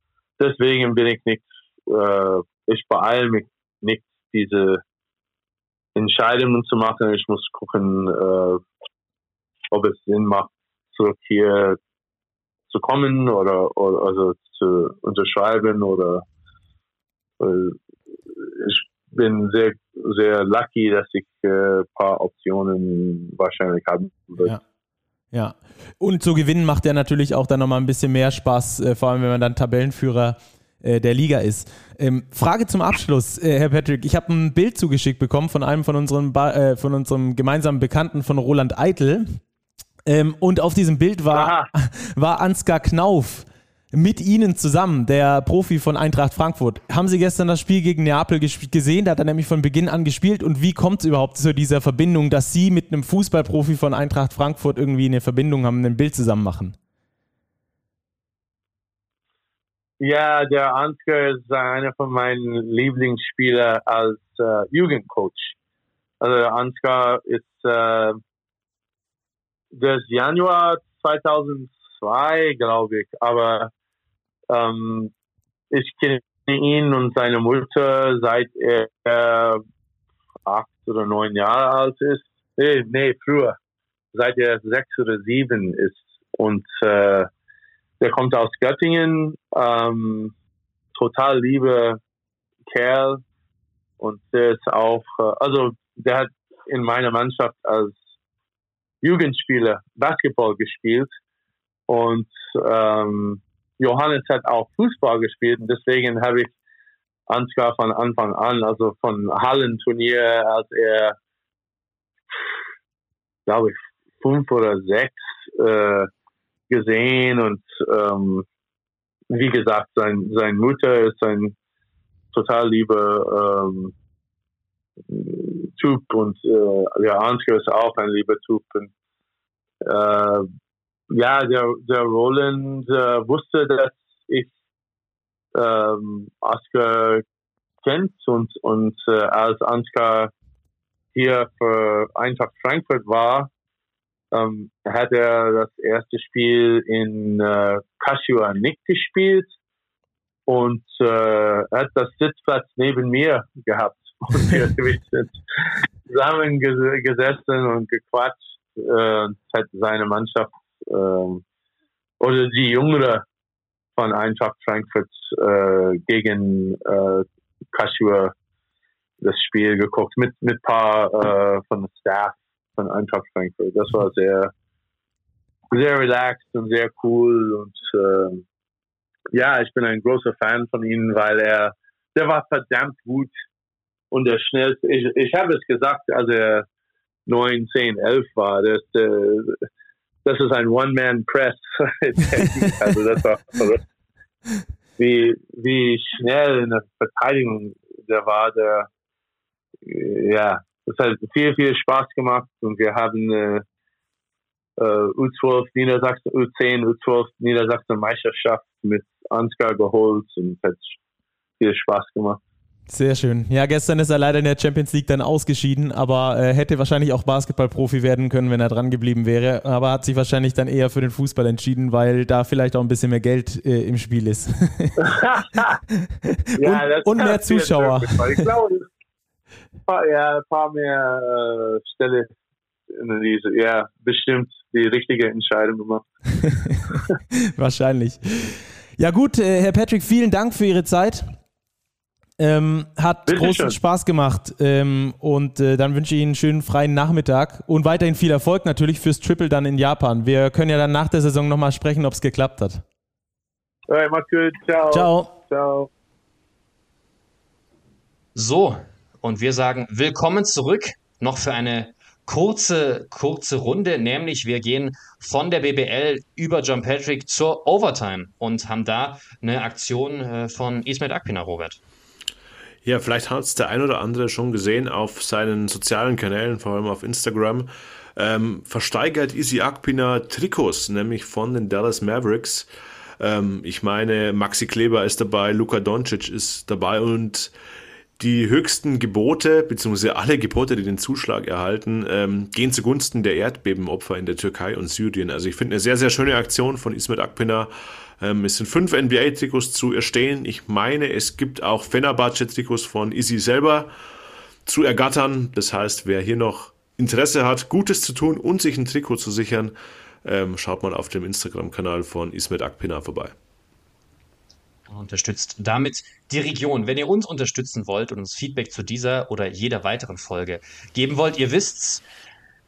deswegen bin ich nicht, äh, ich beeile mich nicht, diese Entscheidungen zu machen. Ich muss gucken, äh, ob es Sinn macht, zurück hier zu kommen oder, oder also zu unterschreiben oder äh, ich bin sehr, sehr lucky, dass ich ein äh, paar Optionen wahrscheinlich haben würde. Ja. Ja, und zu gewinnen macht ja natürlich auch dann nochmal ein bisschen mehr Spaß, äh, vor allem wenn man dann Tabellenführer äh, der Liga ist. Ähm, Frage zum Abschluss, äh, Herr Patrick. Ich habe ein Bild zugeschickt bekommen von einem von unseren, ba äh, von unserem gemeinsamen Bekannten von Roland Eitel. Ähm, und auf diesem Bild war, war Ansgar Knauf mit Ihnen zusammen, der Profi von Eintracht Frankfurt. Haben Sie gestern das Spiel gegen Neapel gesehen? Da hat er nämlich von Beginn an gespielt. Und wie kommt es überhaupt zu dieser Verbindung, dass Sie mit einem Fußballprofi von Eintracht Frankfurt irgendwie eine Verbindung haben, ein Bild zusammen machen? Ja, der Ansgar ist einer von meinen Lieblingsspielern als äh, Jugendcoach. Also Ansgar ist äh, das Januar 2002, glaube ich, aber ähm, ich kenne ihn und seine Mutter seit er acht oder neun Jahre alt ist. Nee, nee, früher. Seit er sechs oder sieben ist. Und äh, der kommt aus Göttingen. Ähm, total liebe Kerl. Und der ist auch, äh, also der hat in meiner Mannschaft als Jugendspieler Basketball gespielt. Und ähm, Johannes hat auch Fußball gespielt und deswegen habe ich Ansgar von Anfang an, also von Hallenturnier, als er, glaube ich, fünf oder sechs äh, gesehen und ähm, wie gesagt, sein, sein Mutter ist ein total lieber ähm, Typ und äh, der Ansgar ist auch ein lieber Typ. Und, äh, ja, der, der Roland äh, wusste, dass ich ähm, Oscar kennt und, und äh, als Ansgar hier für Eintracht Frankfurt war, ähm, hat er das erste Spiel in äh, nicht gespielt und äh, hat das Sitzplatz neben mir gehabt. Und wir sind zusammengesessen und gequatscht. Äh, hat seine Mannschaft ähm, oder die Jüngere von Eintracht Frankfurt äh, gegen äh, Kashiwa das Spiel geguckt mit mit paar äh, von der Staff von Eintracht Frankfurt. Das war sehr sehr relaxed und sehr cool und äh, ja, ich bin ein großer Fan von ihm, weil er der war verdammt gut und der schnellste. Ich, ich habe es gesagt, als er 9, 10, 11 war. Das, äh, das ist ein One-Man-Press. also das war verrückt. Wie, wie schnell in der Verteidigung der war, der, ja, das hat viel, viel Spaß gemacht und wir haben äh, U12 Niedersachsen, U10, U12 Niedersachsen Meisterschaft mit Ansgar geholt und hat viel Spaß gemacht. Sehr schön. Ja, gestern ist er leider in der Champions League dann ausgeschieden, aber äh, hätte wahrscheinlich auch Basketballprofi werden können, wenn er dran geblieben wäre. Aber hat sich wahrscheinlich dann eher für den Fußball entschieden, weil da vielleicht auch ein bisschen mehr Geld äh, im Spiel ist. ja, und, und mehr Zuschauer. Ich glaube, ja, ein paar mehr äh, Stelle in diese, ja, bestimmt die richtige Entscheidung gemacht. wahrscheinlich. Ja gut, äh, Herr Patrick, vielen Dank für Ihre Zeit. Ähm, hat Bitte großen schön. Spaß gemacht ähm, und äh, dann wünsche ich Ihnen einen schönen freien Nachmittag und weiterhin viel Erfolg natürlich fürs Triple dann in Japan. Wir können ja dann nach der Saison nochmal sprechen, ob es geklappt hat. Alright, mach's gut. Ciao. Ciao. Ciao. So, und wir sagen willkommen zurück. Noch für eine kurze, kurze Runde, nämlich wir gehen von der BBL über John Patrick zur Overtime und haben da eine Aktion äh, von Ismet Akpina, Robert. Ja, vielleicht hat es der ein oder andere schon gesehen auf seinen sozialen Kanälen, vor allem auf Instagram. Ähm, versteigert Easy Akpina Trikots, nämlich von den Dallas Mavericks. Ähm, ich meine, Maxi Kleber ist dabei, Luka Doncic ist dabei und Die höchsten Gebote, beziehungsweise alle Gebote, die den Zuschlag erhalten, ähm, gehen zugunsten der Erdbebenopfer in der Türkei und Syrien. Also ich finde eine sehr, sehr schöne Aktion von Ismet Akpina. Ähm, es sind fünf NBA-Trikots zu erstellen. Ich meine, es gibt auch Fenerbahce-Trikots von Isi selber zu ergattern. Das heißt, wer hier noch Interesse hat, Gutes zu tun und sich ein Trikot zu sichern, ähm, schaut mal auf dem Instagram-Kanal von Ismet Akpina vorbei unterstützt damit die Region. Wenn ihr uns unterstützen wollt und uns Feedback zu dieser oder jeder weiteren Folge geben wollt, ihr wisst's,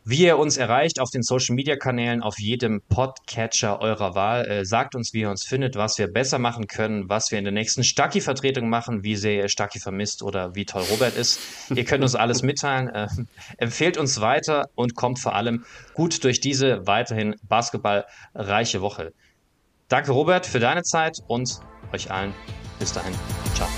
wie ihr uns erreicht auf den Social Media Kanälen, auf jedem Podcatcher eurer Wahl. Äh, sagt uns, wie ihr uns findet, was wir besser machen können, was wir in der nächsten Stacki-Vertretung machen, wie sehr ihr Stacki vermisst oder wie toll Robert ist. ihr könnt uns alles mitteilen. Äh, empfehlt uns weiter und kommt vor allem gut durch diese weiterhin basketballreiche Woche. Danke, Robert, für deine Zeit und euch allen bis dahin. Ciao.